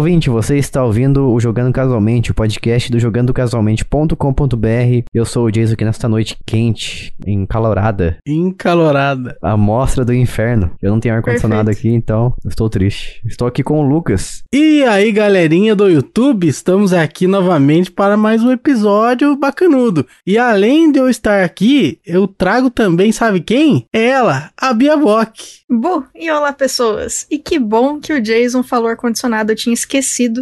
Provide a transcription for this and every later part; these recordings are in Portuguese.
ouvinte, você está ouvindo o Jogando Casualmente, o podcast do jogandocasualmente.com.br. Eu sou o Jason aqui nesta noite quente, encalorada, Encalorada. a mostra do inferno. Eu não tenho ar-condicionado aqui, então eu estou triste. Estou aqui com o Lucas. E aí, galerinha do YouTube, estamos aqui novamente para mais um episódio bacanudo. E além de eu estar aqui, eu trago também, sabe quem? Ela, a Bia Bock. Bu, e olá pessoas. E que bom que o Jason falou ar-condicionado, eu tinha esquecido,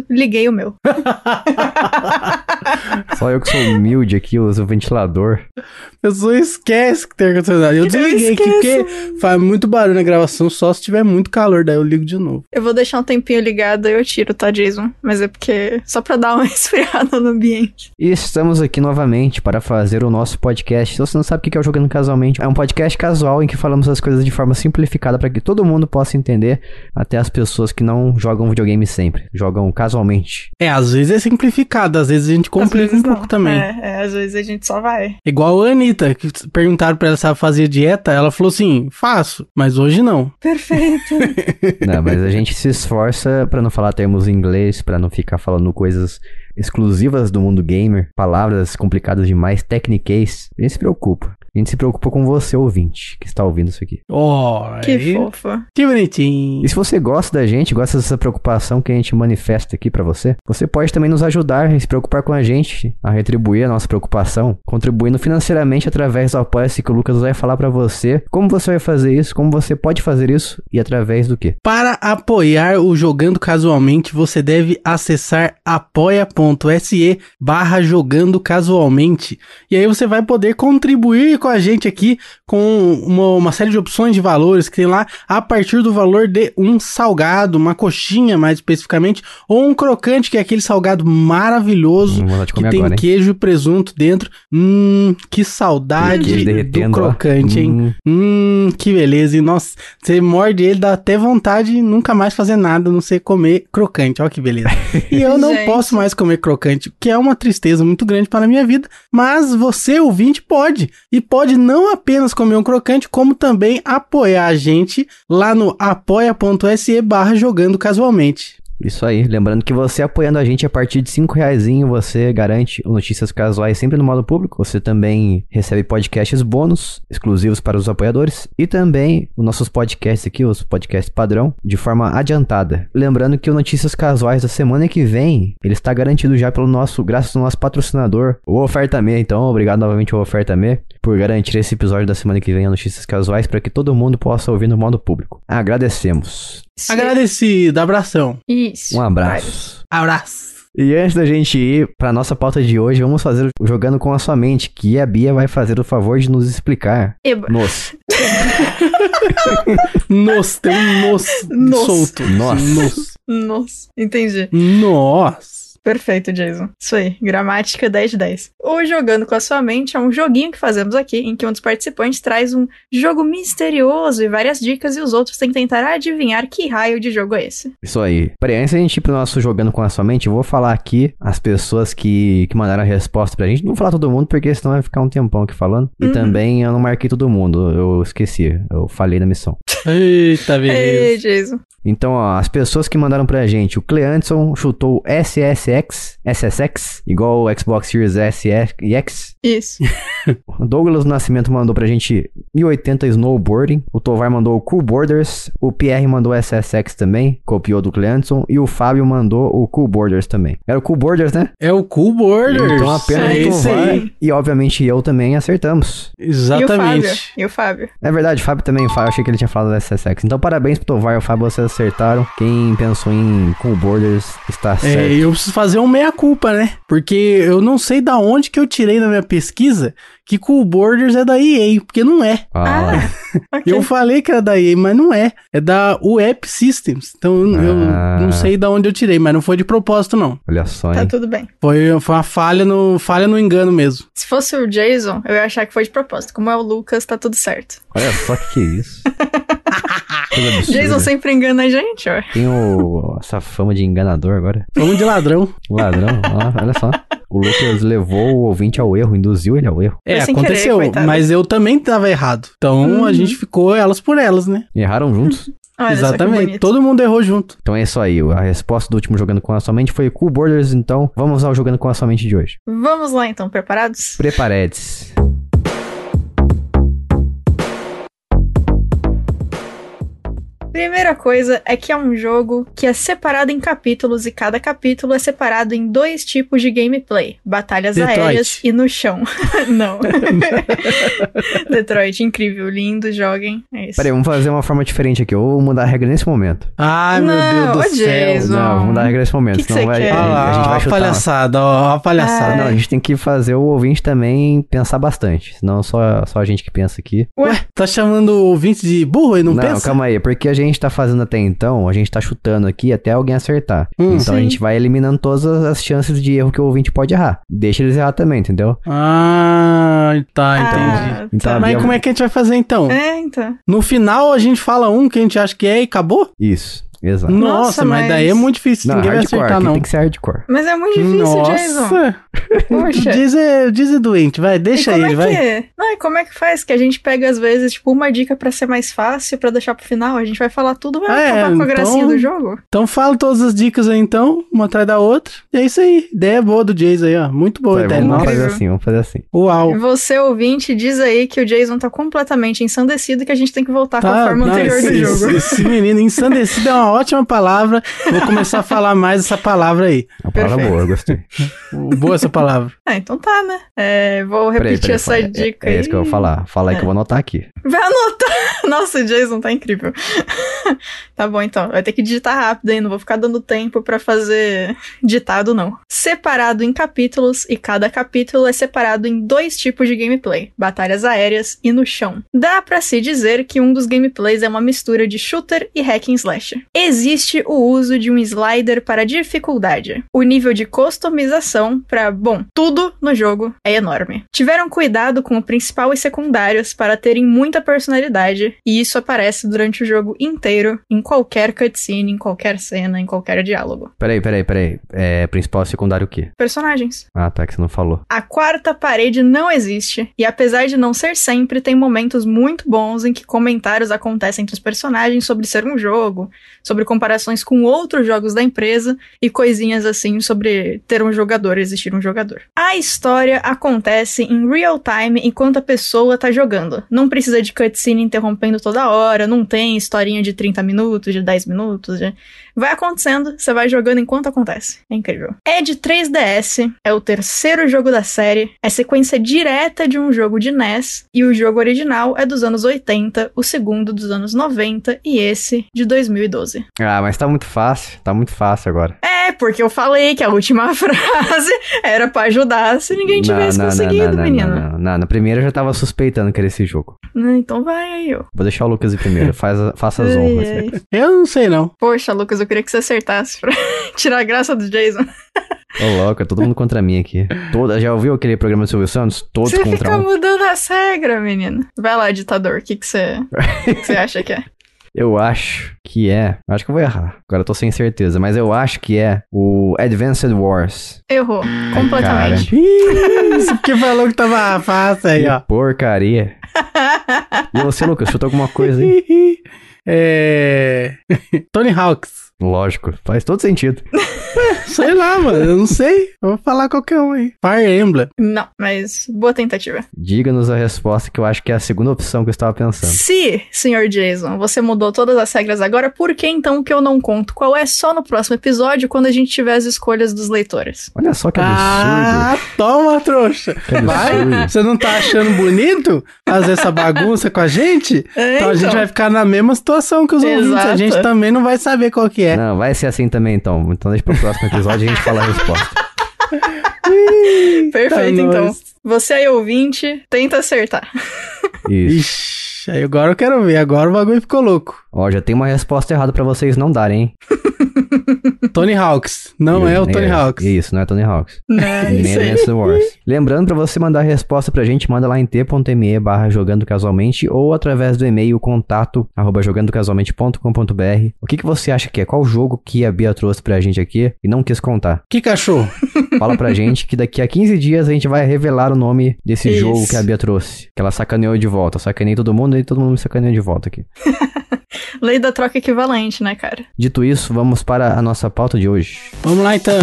liguei o meu. Só eu que sou humilde aqui, uso o ventilador. A pessoa esquece que tem ar-condicionado. Eu desliguei aqui porque faz muito barulho na gravação, só se tiver muito calor, daí eu ligo de novo. Eu vou deixar um tempinho ligado e eu tiro, tá, Jason? Mas é porque. Só pra dar uma esfriada no ambiente. E estamos aqui novamente para fazer o nosso podcast. Se você não sabe o que é o Jogando Casualmente, é um podcast casual em que falamos as coisas de forma simplificada para que todo mundo possa entender, até as pessoas que não jogam videogame sempre, jogam casualmente. É, às vezes é simplificado, às vezes a gente complica um pouco não. também. É, é, às vezes a gente só vai. Igual a Anitta, que perguntaram pra ela se ela fazia dieta, ela falou assim, faço, mas hoje não. Perfeito. Não, mas a gente se esforça para não falar termos em inglês, para não ficar falando coisas exclusivas do mundo gamer, palavras complicadas demais, techniques. A gente se preocupa. A gente se preocupa com você, ouvinte, que está ouvindo isso aqui. Ó, que aí- fofa. Que bonitinho. E se você gosta da gente, gosta dessa preocupação que a gente manifesta aqui pra você, você pode também nos ajudar e se preocupar com a gente, a retribuir a nossa preocupação, contribuindo financeiramente através do Apoia-se que o Lucas vai falar pra você como você vai fazer isso, como você pode fazer isso e através do quê? Para apoiar o Jogando Casualmente, você deve acessar apoia.se barra jogando casualmente. E aí você vai poder contribuir com a gente aqui com uma, uma série de opções de valores que tem lá a partir do valor de um salgado, uma coxinha mais especificamente, ou um crocante, que é aquele salgado maravilhoso Hum, que tem agora, queijo e presunto dentro. Hum, que saudade do ó. crocante, hein? Hum, Hum, que beleza. E nossa, você morde ele, dá até vontade de nunca mais fazer nada, a não ser comer crocante. Olha que beleza. E eu não posso mais comer crocante, o que é uma tristeza muito grande para a minha vida. Mas você, ouvinte, pode. E pode não apenas comer um crocante, como também apoiar a gente lá no apoia.se barra jogando casualmente. Isso aí, lembrando que você apoiando a gente a partir de 5 reais, você garante notícias casuais sempre no modo público. Você também recebe podcasts bônus exclusivos para os apoiadores e também os nossos podcasts aqui, os podcasts padrão, de forma adiantada. Lembrando que o Notícias Casuais da semana que vem, ele está garantido já pelo nosso, graças ao nosso patrocinador, o Oferta Me. Então, obrigado novamente ao Oferta Me por garantir esse episódio da semana que vem a Notícias Casuais para que todo mundo possa ouvir no modo público. Agradecemos. Sim. Agradecido, abração. Isso. Um abraço. Abraço. E antes da gente ir pra nossa pauta de hoje, vamos fazer o Jogando com a Sua Mente, que a Bia vai fazer o favor de nos explicar. Eba. Nos. Nos, tem um nos, Nos. solto. Nossa. Nos. Nossa, entendi. Nossa. Perfeito, Jason. Isso aí, gramática 10 de 10. O Jogando com a Sua Mente é um joguinho que fazemos aqui, em que um dos participantes traz um jogo misterioso e várias dicas, e os outros têm que tentar adivinhar que raio de jogo é esse. Isso aí. Peraí, antes da gente ir pro nosso Jogando com a Sua Mente, eu vou falar aqui as pessoas que, que mandaram a resposta pra gente. Não vou falar todo mundo, porque senão vai ficar um tempão aqui falando. E Uhum. também eu não marquei todo mundo, eu esqueci. Eu falei na missão. Eita, Ei, beleza. Jason. Então, ó, as pessoas que mandaram pra gente, o Cleanson chutou SSX, SSX, igual o Xbox Series S e X. Isso. O Douglas Nascimento mandou pra gente 1080 Snowboarding. O Tovar mandou o Cool Borders. O Pierre mandou SSX também, copiou do Cleanson. E o Fábio mandou o Cool Borders também. Era o Cool Borders, né? É o Cool Borders. Então apenas é o isso Tovar aí. e obviamente eu também acertamos. E o Fábio? Exatamente. E o Fábio? É verdade, o Fábio também, o Fábio, eu achei que ele tinha falado da SSX. Então parabéns pro Tovar e o Fábio, vocês acertaram. Quem pensou em Cool Borders está certo. É, eu preciso fazer um meia-culpa, né? Porque eu não sei da onde que eu tirei na minha pesquisa que Cool Borders é da EA, porque não é. Ah, Ok. Eu falei que era da EA, mas não é. É da Web Systems. Então eu, eu Ah. não sei da onde eu tirei, mas não foi de propósito, não. olha só, Tá hein? tudo bem. Foi, foi uma falha no, falha no engano mesmo. Se fosse o Jason, eu ia achar que foi de propósito. Como é o Lucas, tá tudo certo. Olha só que que é isso. Jason sempre engana a gente, ó. Tem o- essa fama de enganador agora. Vamos de ladrão. Ladrão, ó, olha só. O Lucas levou o ouvinte ao erro, induziu ele ao erro. É, querer, aconteceu, coitado. mas eu também tava errado. Então Hum. a gente ficou elas por elas, né? Erraram juntos. Olha Exatamente. Todo mundo errou junto. Então é isso aí. A resposta do último Jogando com a Sua Mente foi Cool Borders. Então vamos ao Jogando com a Sua Mente de hoje. Vamos lá então, preparados? Preparedes. Primeira coisa é que é um jogo que é separado em capítulos e cada capítulo é separado em dois tipos de gameplay: batalhas Detroit. aéreas e no chão. Não. Detroit, incrível, lindo, joguem. É isso. Peraí, vamos fazer uma forma diferente aqui. Eu vou mudar a regra nesse momento. Ai, Não, meu Deus do céu. Não, vamos mudar a regra nesse momento. Que que senão vai, quer? A gente ó, vai a chutar. palhaçada, ó, a palhaçada. Não, a gente tem que fazer o ouvinte também pensar bastante. Senão só, só a gente que pensa aqui. Ué, Tá chamando o ouvinte de burro e não, Não, pensa? calma aí. Porque a gente tá fazendo até então, a gente tá chutando aqui até alguém acertar. Hum. então a Sim. gente vai eliminando todas as chances de erro que o ouvinte pode errar. Deixa eles errar também, entendeu? Ah, tá, entendi. ah, Então, tá. Mas como é que a gente vai fazer então? É, então. No final a gente fala um que a gente acha que é e acabou? Isso, exato. Nossa, Nossa, mas... mas- daí é muito difícil, Não, ninguém vai acertar Aqui não. tem que ser hardcore. Mas é muito difícil, Jason. Nossa, Poxa. diz é, diz é doente, vai, deixa e como ele, é vai. que... Não, e como é que faz? Que a gente pega, às vezes, tipo, uma dica pra ser mais fácil, pra deixar pro final. A gente vai falar tudo, vai Ah, é, acabar com a então- gracinha do jogo. Então fala todas as dicas aí então, uma atrás da outra. E é isso aí, ideia boa do Jason aí, ó. Muito boa a Vai, ideia, vamos nossa. fazer assim, vamos fazer assim. Uau. Você, ouvinte, diz aí que o Jason tá completamente ensandecido e que a gente tem que voltar com a forma não, anterior do esse, jogo. Esse menino ensandecido é uma ótima palavra. Vou começar a falar mais essa palavra aí. Uma palavra Perfeito. boa, eu gostei. Boa essa palavra. Ah, então tá, né? É, vou repetir peraí, essa fala. É- dica é, aí. isso que eu vou falar. Fala aí que eu vou anotar aqui. Vai anotar. Nossa, o Jason tá incrível. tá bom, então. Vai ter que digitar rápido aí. Não vou ficar dando tempo pra fazer ditado, não. Separado em capítulos, e cada capítulo é separado em dois tipos de gameplay: batalhas aéreas e no chão. Dá pra se dizer que um dos gameplays é uma mistura de shooter e hack and slash. Existe o uso de um slider para dificuldade. O nível de customização para, bom, tudo no jogo é enorme. Tiveram cuidado com o principal e secundários para terem muita personalidade, e isso aparece durante o jogo inteiro, em qualquer cutscene, em qualquer cena, em qualquer diálogo. Peraí, peraí, peraí. É principal e secundário o quê? Personagens. Ah, tá, que você não falou. A quarta parede não existe, e apesar de não ser sempre, tem momentos muito bons em que comentários acontecem entre os personagens sobre ser um jogo, sobre comparações com outros jogos da empresa e coisinhas assim sobre ter um jogador, existir um jogador. A história acontece em real time enquanto a pessoa tá jogando. Não precisa de cutscene interrompendo toda hora, não tem historinha de 30 minutos, de 10 minutos, de... Vai acontecendo, você vai jogando enquanto acontece. É incrível. É de 3DS, é o terceiro jogo da série, é sequência direta de um jogo de NES, e o jogo original é dos anos 80, o segundo dos anos 90 e esse de 2012. Ah, mas tá muito fácil. Tá muito fácil agora. É, porque eu falei que a última frase era pra ajudar se ninguém tivesse conseguido, não, menino. Não, não, não. Na primeira eu já tava suspeitando que era esse jogo. Né, Então vai aí, ó. Vou deixar o Lucas ir primeiro. Faz, faça as honras. Eu não sei não. Poxa, Lucas, eu queria que você acertasse pra tirar a graça do Jason. Ô, louco, é todo mundo contra mim aqui. Toda, já ouviu aquele programa do Silvio Santos? Todos Você contra fica um. mudando as regras, menino. Vai lá, ditador, o que que você que que você acha que é? Eu acho que é. Acho que eu vou errar. Agora eu tô sem certeza. Mas eu acho que é o Advanced Wars. Errou, completamente. Isso porque falou que tava fácil aí, ó. Que porcaria. E você, Lucas, chutou alguma coisa aí? É. Tony Hawks. Lógico, faz todo sentido. Sei lá, mano. Eu não sei. Eu vou falar qualquer um aí. Fire Emblem. Não, mas boa tentativa. Diga-nos a resposta que eu acho que é a segunda opção que eu estava pensando. Se, senhor Jason, você mudou todas as regras agora, por que então que eu não conto? Qual é só no próximo episódio, quando a gente tiver as escolhas dos leitores? Olha só que Ah, absurdo. toma, trouxa. Que Vai? Você não tá achando bonito fazer essa bagunça com a gente? É, Então a gente vai ficar na mesma situação que os ouvintes. A Exato. gente também não vai saber qual que é. Não, vai ser assim também então. Então deixa pro próximo episódio a gente falar a resposta. Perfeito, Tá então. nóis. Você aí, ouvinte, tenta acertar. Isso. Ixi, aí agora eu quero ver. Agora o bagulho ficou louco. Ó, já tem uma resposta errada pra vocês não darem, hein? Tony Hawks. Não é o Tony Hawks. Isso, não é Tony Hawks. Né, Nem isso Wars. Lembrando, pra você mandar a resposta pra gente, manda lá em t.me barra jogando casualmente ou através do e-mail contato arroba jogandocasualmente.com.br. O que, que você acha que é? Qual jogo que a Bia trouxe pra gente aqui e não quis contar? Que cachorro? Fala pra gente que daqui a 15 dias a gente vai revelar o nome desse Isso. jogo que a Bia trouxe. Que ela sacaneou de volta. Eu sacaneei todo mundo e todo mundo me sacaneou de volta aqui. Lei da troca equivalente, né, cara? Dito isso, vamos para a nossa pauta de hoje. Vamos lá então.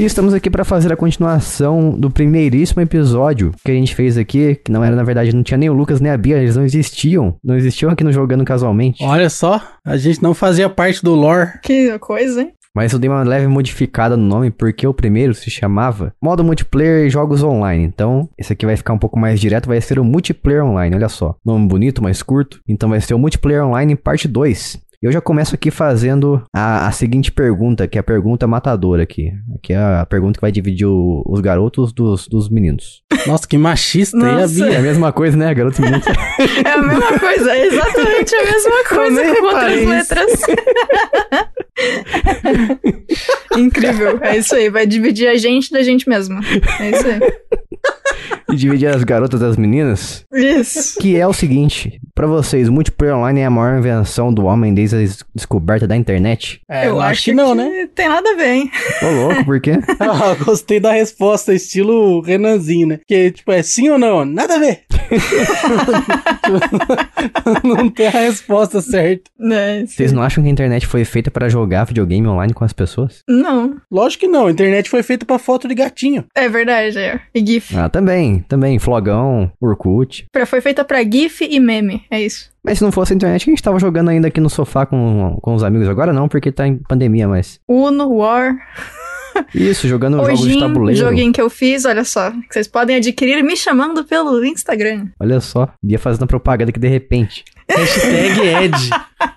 E estamos aqui para fazer a continuação do primeiríssimo episódio que a gente fez aqui, que não era, na verdade, não tinha nem o Lucas nem a Bia, eles não existiam. Não existiam aqui no Jogando Casualmente. Olha só, a gente não fazia parte do lore. Que coisa, hein? Mas eu dei uma leve modificada no nome porque o primeiro se chamava Modo Multiplayer e Jogos Online. Então, esse aqui vai ficar um pouco mais direto, vai ser o Multiplayer Online, olha só. Nome bonito, mais curto. Então vai ser o Multiplayer Online parte 2. Eu já começo aqui fazendo a, a seguinte pergunta, que é a pergunta matadora aqui. Que é a pergunta que vai dividir o- os garotos dos, dos meninos. Nossa, que machista. E a Nossa. Bia? É a mesma coisa, né? Garotos e meninos. É a mesma coisa, é exatamente a mesma coisa nem com outras letras. Incrível, é isso aí, vai dividir a gente da gente mesma. É isso aí. e dividir as garotas das meninas. Isso. Que é o seguinte, pra vocês, o multiplayer online é a maior invenção do homem desde a des- descoberta da internet? É, eu acho que não, né? Tem nada a ver, hein? Ô louco, por quê? Ah, gostei da resposta, estilo Renanzinho, né? Que, tipo, é sim ou não? Nada a ver. não tem a resposta certa. É, Vocês não acham que a internet foi feita para jogar videogame online com as pessoas? Não, Lógico que não, a internet foi feita pra foto de gatinho. é verdade, é. E GIF. Ah, também, também, Flogão, Orkut. Pra- Foi feita pra GIF e meme, é isso. Mas se não fosse a internet, a gente tava jogando ainda aqui no sofá com, com os amigos. Agora não, porque tá em pandemia, mas... Uno, War, Isso, jogando jogos de tabuleiro. joguinho que eu fiz, olha só. Que vocês podem adquirir me chamando pelo Instagram. Olha só, Bia fazendo propaganda aqui de repente. Hashtag Ed.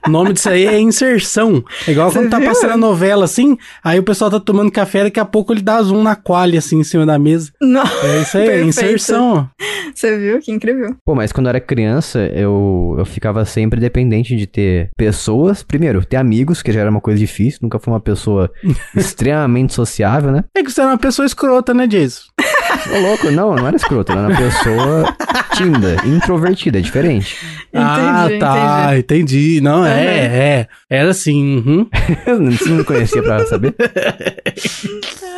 O nome disso aí é inserção. É igual Você quando tá viu? passando a novela assim, aí o pessoal tá tomando café, daqui a pouco ele dá zoom na qualha assim em cima da mesa. Não, É isso aí, é Perfeito. inserção. você viu? Que incrível. Pô, mas quando eu era criança, eu, eu ficava sempre dependente de ter pessoas. Primeiro, ter amigos, que já era uma coisa difícil. Nunca fui uma pessoa extremamente sociável, né? É que você era uma pessoa escrota, né, Jason? Ô, louco, não, não era escroto. Era uma pessoa tímida, introvertida, é diferente. ah, Entendi, tá, entendi. Não, Uhum. é, é. Era assim, uhum. Você não me conhecia pra saber?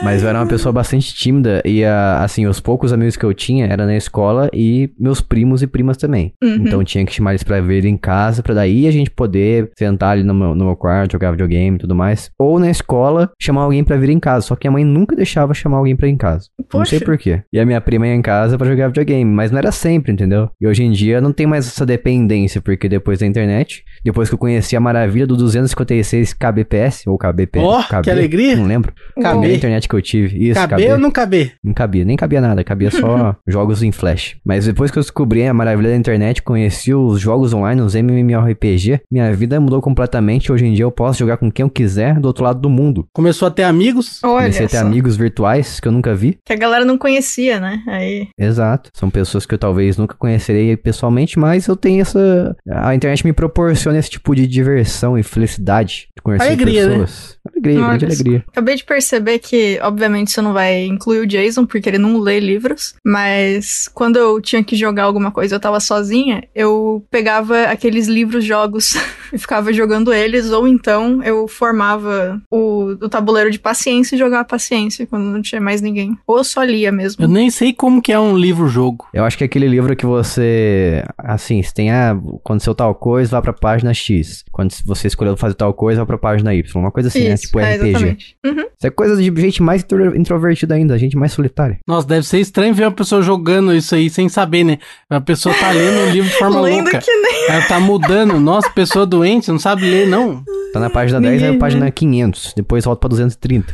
Mas eu era uma pessoa bastante tímida e, ah, assim, os poucos amigos que eu tinha era na escola e meus primos e primas também. Uhum. Então tinha que chamar eles pra vir em casa, pra daí a gente poder sentar ali no meu, no meu quarto, jogar videogame e tudo mais. Ou na escola, chamar alguém pra vir em casa. Só que a mãe nunca deixava chamar alguém pra ir em casa. Não sei Poxa. Porquê. E a minha prima ia em casa pra jogar videogame, mas não era sempre, entendeu? E hoje em dia não tem mais essa dependência, porque depois da internet, depois que eu conheci a maravilha do 256 kbps, ou kbp, Ó, KB, que alegria. Não lembro. Cabê. Primeira internet que eu tive. Isso, Caber ou não caber? não cabia, nem cabia nada, cabia só jogos em flash. Mas depois que eu descobri a maravilha da internet, conheci os jogos online, os MMORPG, minha vida mudou completamente. Hoje em dia eu posso jogar com quem eu quiser do outro lado do mundo. Começou a ter amigos. Olha Comecei a ter só. amigos virtuais que eu nunca vi. Que a galera não conhecia, né? Aí. Exato. São pessoas que eu talvez nunca conhecerei pessoalmente, mas eu tenho essa. A internet me proporciona esse tipo de diversão e felicidade de conhecer Alegria, né? pessoas. Alegria, Olha grande alegria. Acabei de perceber que, obviamente, você não vai incluir o Jason, porque ele não lê livros. Mas quando eu tinha que jogar alguma coisa, eu tava sozinha, eu pegava aqueles livros-jogos e ficava jogando eles, ou então eu formava o, o tabuleiro de paciência e jogava paciência quando não tinha mais ninguém. Ou eu só lia mesmo. Eu nem sei como que é um livro-jogo. Eu acho que é aquele livro que você. Assim, você tem. Ah, aconteceu tal coisa, vá pra página X. Quando você escolheu fazer tal coisa, vá pra página Y. Uma coisa assim, né? Isso, Tipo é, RPG. exatamente. Uhum. Isso é coisa de gente mais intro- introvertida ainda, gente mais solitária. Nossa, deve ser estranho ver uma pessoa jogando isso aí sem saber, né? A pessoa tá lendo um livro de forma Lendo louca. que nem. Ela tá mudando. Nossa, pessoa doente, não sabe ler, não. Tá na página 10, Ninguém, aí a página 500. Depois volta pra 230.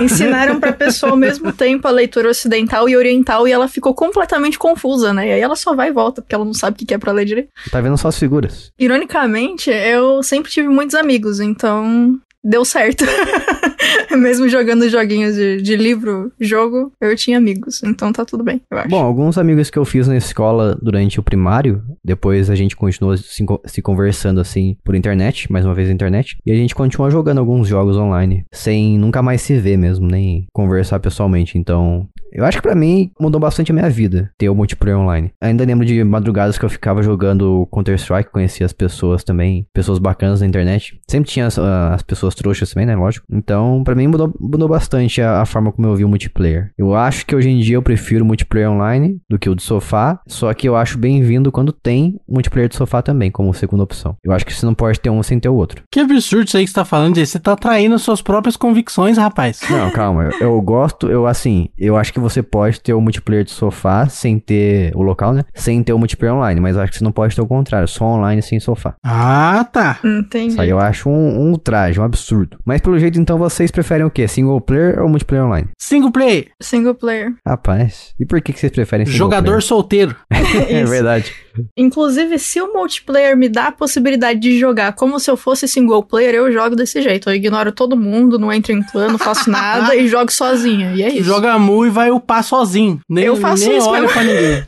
Ensinaram pra pessoa ao mesmo tempo a leitura ocidental e oriental e ela ficou completamente confusa, né? E aí ela só vai e volta, porque ela não sabe o que que é pra ler direito. Tá vendo só as figuras. Ironicamente, eu sempre tive muitos amigos, então deu certo. Mesmo jogando joguinhos de, de livro, jogo, eu tinha amigos, então tá tudo bem, eu acho. Bom, alguns amigos que eu fiz na escola durante o primário, depois a gente continuou se, se conversando assim por internet, mais uma vez internet, e a gente continua jogando alguns jogos online, sem nunca mais se ver mesmo, nem conversar pessoalmente. Então, eu acho que pra mim mudou bastante a minha vida ter o multiplayer online. Ainda lembro de madrugadas que eu ficava jogando Counter-Strike, conhecia as pessoas também, pessoas bacanas na internet. Sempre tinha as, ah, as pessoas trouxas também, né? Lógico. Então, Então, pra mim mudou, mudou bastante a, a forma como eu vi o multiplayer. Eu acho que hoje em dia eu prefiro o multiplayer online do que o de sofá, só que eu acho bem-vindo quando tem multiplayer de sofá também, como segunda opção. Eu acho que você não pode ter um sem ter o outro. Que absurdo isso aí que você tá falando, Jay. Você tá traindo suas próprias convicções, rapaz. Não, calma, eu, eu gosto, eu assim, eu acho que você pode ter o multiplayer de sofá sem ter o local, né? Sem ter o multiplayer online, mas eu acho que você não pode ter o contrário, só online sem sofá. Ah, tá. Entendi. Isso aí eu acho um, um traje, um absurdo. Mas pelo jeito, então, vocês preferem o quê? Single player ou multiplayer online? Single play, Single player. Rapaz, e por que, que vocês preferem single jogador solteiro. player? É Isso. verdade. Inclusive, se o multiplayer me dá a possibilidade de jogar como se eu fosse single player, eu jogo desse jeito. Eu ignoro todo mundo, não entro em clã, não faço nada e jogo sozinha. E é isso. Joga mu e vai upar sozinho. Nem, Eu faço nem isso olha mesmo. pra ninguém.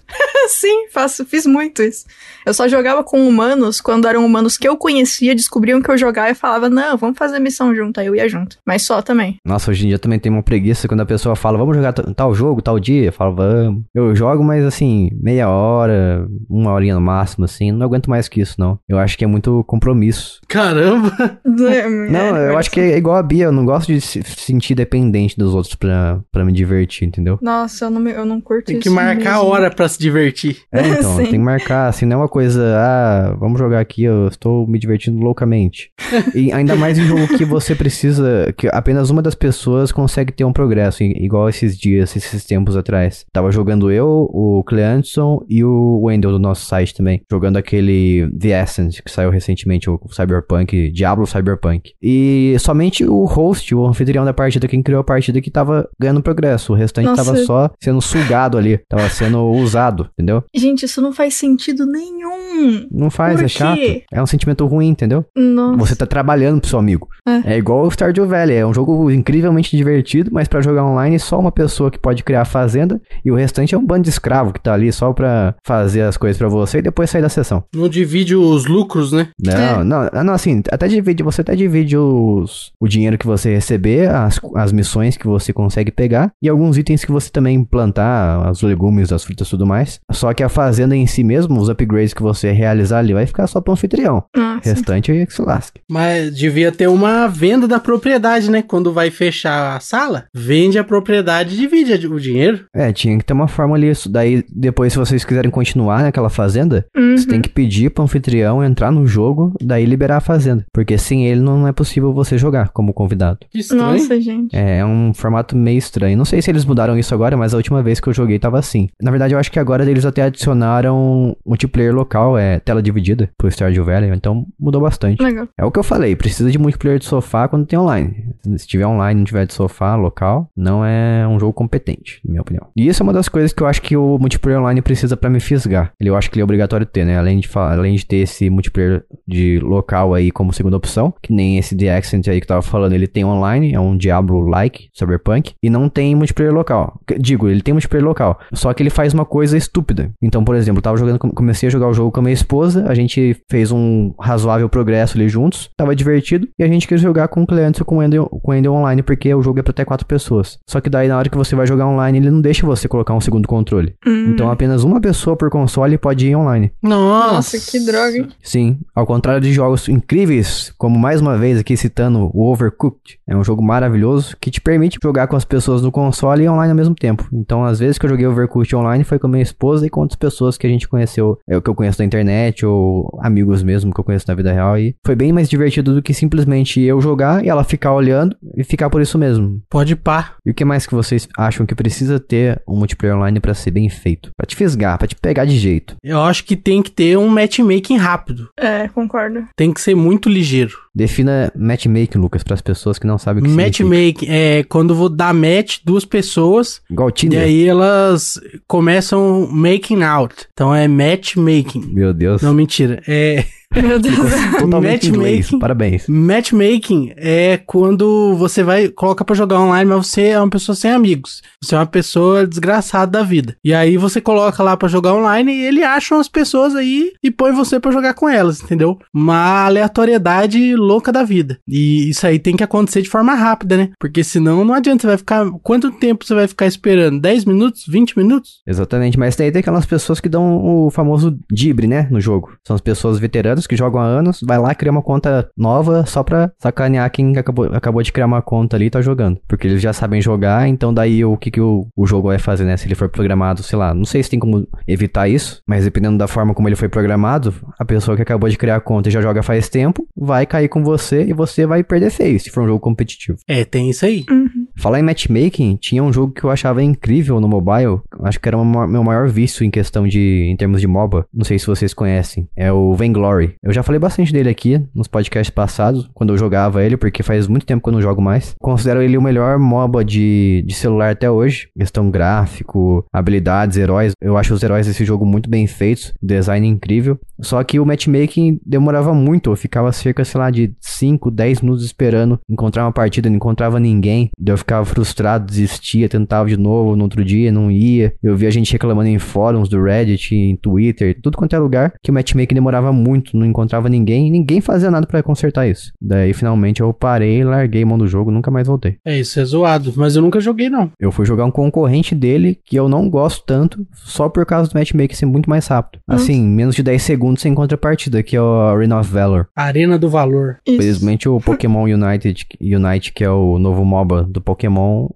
Sim, faço, fiz muito isso. Eu só jogava com humanos quando eram humanos que eu conhecia, descobriam que eu jogava e falava, não, vamos fazer missão junto. Aí eu ia junto. Mas só também. Nossa, hoje em dia também tem uma preguiça quando a pessoa fala, vamos jogar tal jogo, tal dia. Eu falo, vamos. Eu jogo, mas assim, meia hora, uma horinha no máximo, assim. Não aguento mais que isso, não. Eu acho que é muito compromisso. Caramba. Não, eu acho que é igual a Bia, eu não gosto de se sentir dependente dos outros pra, pra me divertir, entendeu? Nossa, eu não, me- eu não curto Tem que isso marcar a mesmo. hora pra se divertir. É, então, tem que marcar, assim, não é uma coisa, ah, vamos jogar aqui, eu estou me divertindo loucamente. E ainda mais em jogo que você precisa, que apenas uma das pessoas consegue ter um progresso, igual esses dias, esses tempos atrás. Tava jogando eu, o Cleanson e o Wendell do nosso site também, jogando aquele The Essence, que saiu recentemente, o Cyberpunk, Diablo Cyberpunk. E somente o host, o anfitrião da partida, quem criou a partida, que tava ganhando progresso, o restante Nossa. tava só sendo sugado ali, tava sendo usado, entendeu? Gente, isso não faz sentido nenhum. Não faz, Por é chato. quê? É um sentimento ruim, entendeu? Nossa. Você tá trabalhando pro seu amigo. É. É, igual o Stardew Valley, é um jogo incrivelmente divertido, mas pra jogar online só uma pessoa que pode criar a fazenda e o restante é um bando de escravo que tá ali só pra fazer as coisas pra você e depois sair da sessão. Não divide os lucros, né? Não, É. não, não, assim, até divide, você até divide os, o dinheiro que você receber, as, as missões que você consegue pegar e alguns itens que você também plantar, os legumes, as frutas e tudo mais. Só que a fazenda em si mesmo, os upgrades que você realizar ali, vai ficar só pro anfitrião. O Nossa. restante aí é que se lasque. Mas devia ter uma venda da propriedade, né? Quando vai fechar a sala, vende a propriedade e divide o dinheiro. É, tinha que ter uma forma ali. Isso daí, depois, se vocês quiserem continuar naquela fazenda, Uhum. você tem que pedir pro anfitrião entrar no jogo, daí liberar a fazenda. Porque sem ele não é possível você jogar como convidado. Que estranho. Nossa, gente. É, é um formato meio estranho. Não sei se eles mudaram isso agora, mas a última vez que eu joguei tava assim. Na verdade, eu acho que agora eles até adicionaram multiplayer local, é tela dividida pro Stardew Valley, então mudou bastante. Legal. É o que eu falei, precisa de multiplayer de sofá quando tem online. Se tiver online não tiver de sofá local, não é um jogo competente, na minha opinião. E isso é uma das coisas que eu acho que o multiplayer online precisa pra me fisgar. Ele, eu acho que ele é obrigatório ter, né? Além de, além de ter esse multiplayer de local aí como segunda opção, que nem esse The Accent aí que eu tava falando, ele tem online, é um Diablo-like, Cyberpunk, e não tem multiplayer local. Digo, ele tem multiplayer local, só que ele faz uma coisa estúpida. Então, por exemplo, eu tava jogando, comecei a jogar o jogo com a minha esposa, a gente fez um razoável progresso ali juntos, tava divertido, e a gente quis jogar com o ou com o Ender, com o Ender online, porque o jogo é pra até quatro pessoas. Só que daí, na hora que você vai jogar online, ele não deixa você colocar um segundo controle. Hum. Então, apenas uma pessoa por console pode ir online. Nossa. Nossa, que droga, hein? Sim, ao contrário de jogos incríveis, como mais uma vez aqui citando o Overcooked, é um jogo maravilhoso que te permite jogar com as pessoas no console e online ao mesmo tempo. Então, às vezes que eu joguei Overcooked online foi com a minha esposa e com outras pessoas que a gente conheceu, é o que eu conheço da internet ou amigos mesmo que eu conheço na vida real e foi bem mais divertido do que simplesmente eu jogar e ela ficar olhando e ficar por isso mesmo. Pode pá. E o que mais que vocês acham que precisa ter um multiplayer online pra ser bem feito? Pra te fisgar, pra te pegar de jeito. Eu acho que tem que ter um matchmaking rápido. É, concordo. Tem que ser muito ligeiro. Defina matchmaking, Lucas, para as pessoas que não sabem o que. Matchmaking é quando vou dar match duas pessoas Igual o e Tinder. aí elas começam making out. Então é matchmaking. Meu Deus. Não, mentira. É Meu Deus. Totalmente inglês. matchmaking. Parabéns. matchmaking é quando você vai coloca pra jogar online, mas você é uma pessoa sem amigos. Você é uma pessoa desgraçada da vida. E aí você coloca lá pra jogar online e ele acha umas pessoas aí e põe você pra jogar com elas, entendeu? Uma aleatoriedade louca da vida. E isso aí tem que acontecer de forma rápida, né? Porque senão não adianta, você vai ficar quanto tempo você vai ficar esperando? 10 minutos? 20 minutos? Exatamente, mas daí tem aquelas pessoas que dão o famoso dibre, né, no jogo. São as pessoas veteranas jogadores que jogam há anos, vai lá, cria uma conta nova só pra sacanear quem acabou, acabou de criar uma conta ali e tá jogando. Porque eles já sabem jogar, então daí o que, que o, o jogo vai fazer, né? Se ele for programado, sei lá, não sei se tem como evitar isso, mas dependendo da forma como ele foi programado, a pessoa que acabou de criar a conta e já joga faz tempo, vai cair com você e você vai perder feio se for um jogo competitivo. É, tem isso aí. Uhum. Falar em matchmaking, tinha um jogo que eu achava incrível no mobile. Acho que era o meu maior vício em questão de. em termos de MOBA. Não sei se vocês conhecem. É o Vainglory. Eu já falei bastante dele aqui nos podcasts passados, quando eu jogava ele, porque faz muito tempo que eu não jogo mais. Considero ele o melhor MOBA de, de celular até hoje. Questão gráfico, habilidades, heróis. Eu acho os heróis desse jogo muito bem feitos, design incrível. Só que o matchmaking demorava muito. Eu ficava cerca, sei lá, de 5, 10 minutos esperando encontrar uma partida, não encontrava ninguém. Eu ficava frustrado, desistia, tentava de novo no outro dia, não ia. Eu via gente reclamando em fóruns do Reddit, em Twitter, tudo quanto é lugar, que o matchmaking demorava muito, não encontrava ninguém e ninguém fazia nada para consertar isso. Daí finalmente eu parei, larguei mão do jogo, nunca mais voltei. É, isso é zoado, mas eu nunca joguei não. Eu fui jogar um concorrente dele que eu não gosto tanto, só por causa do matchmaking ser muito mais rápido. Nossa. Assim, menos de 10 segundos você encontra a partida, que é o Arena of Valor. Arena do Valor. Isso. Felizmente o Pokémon United, Unite, que é o novo MOBA do Pokémon,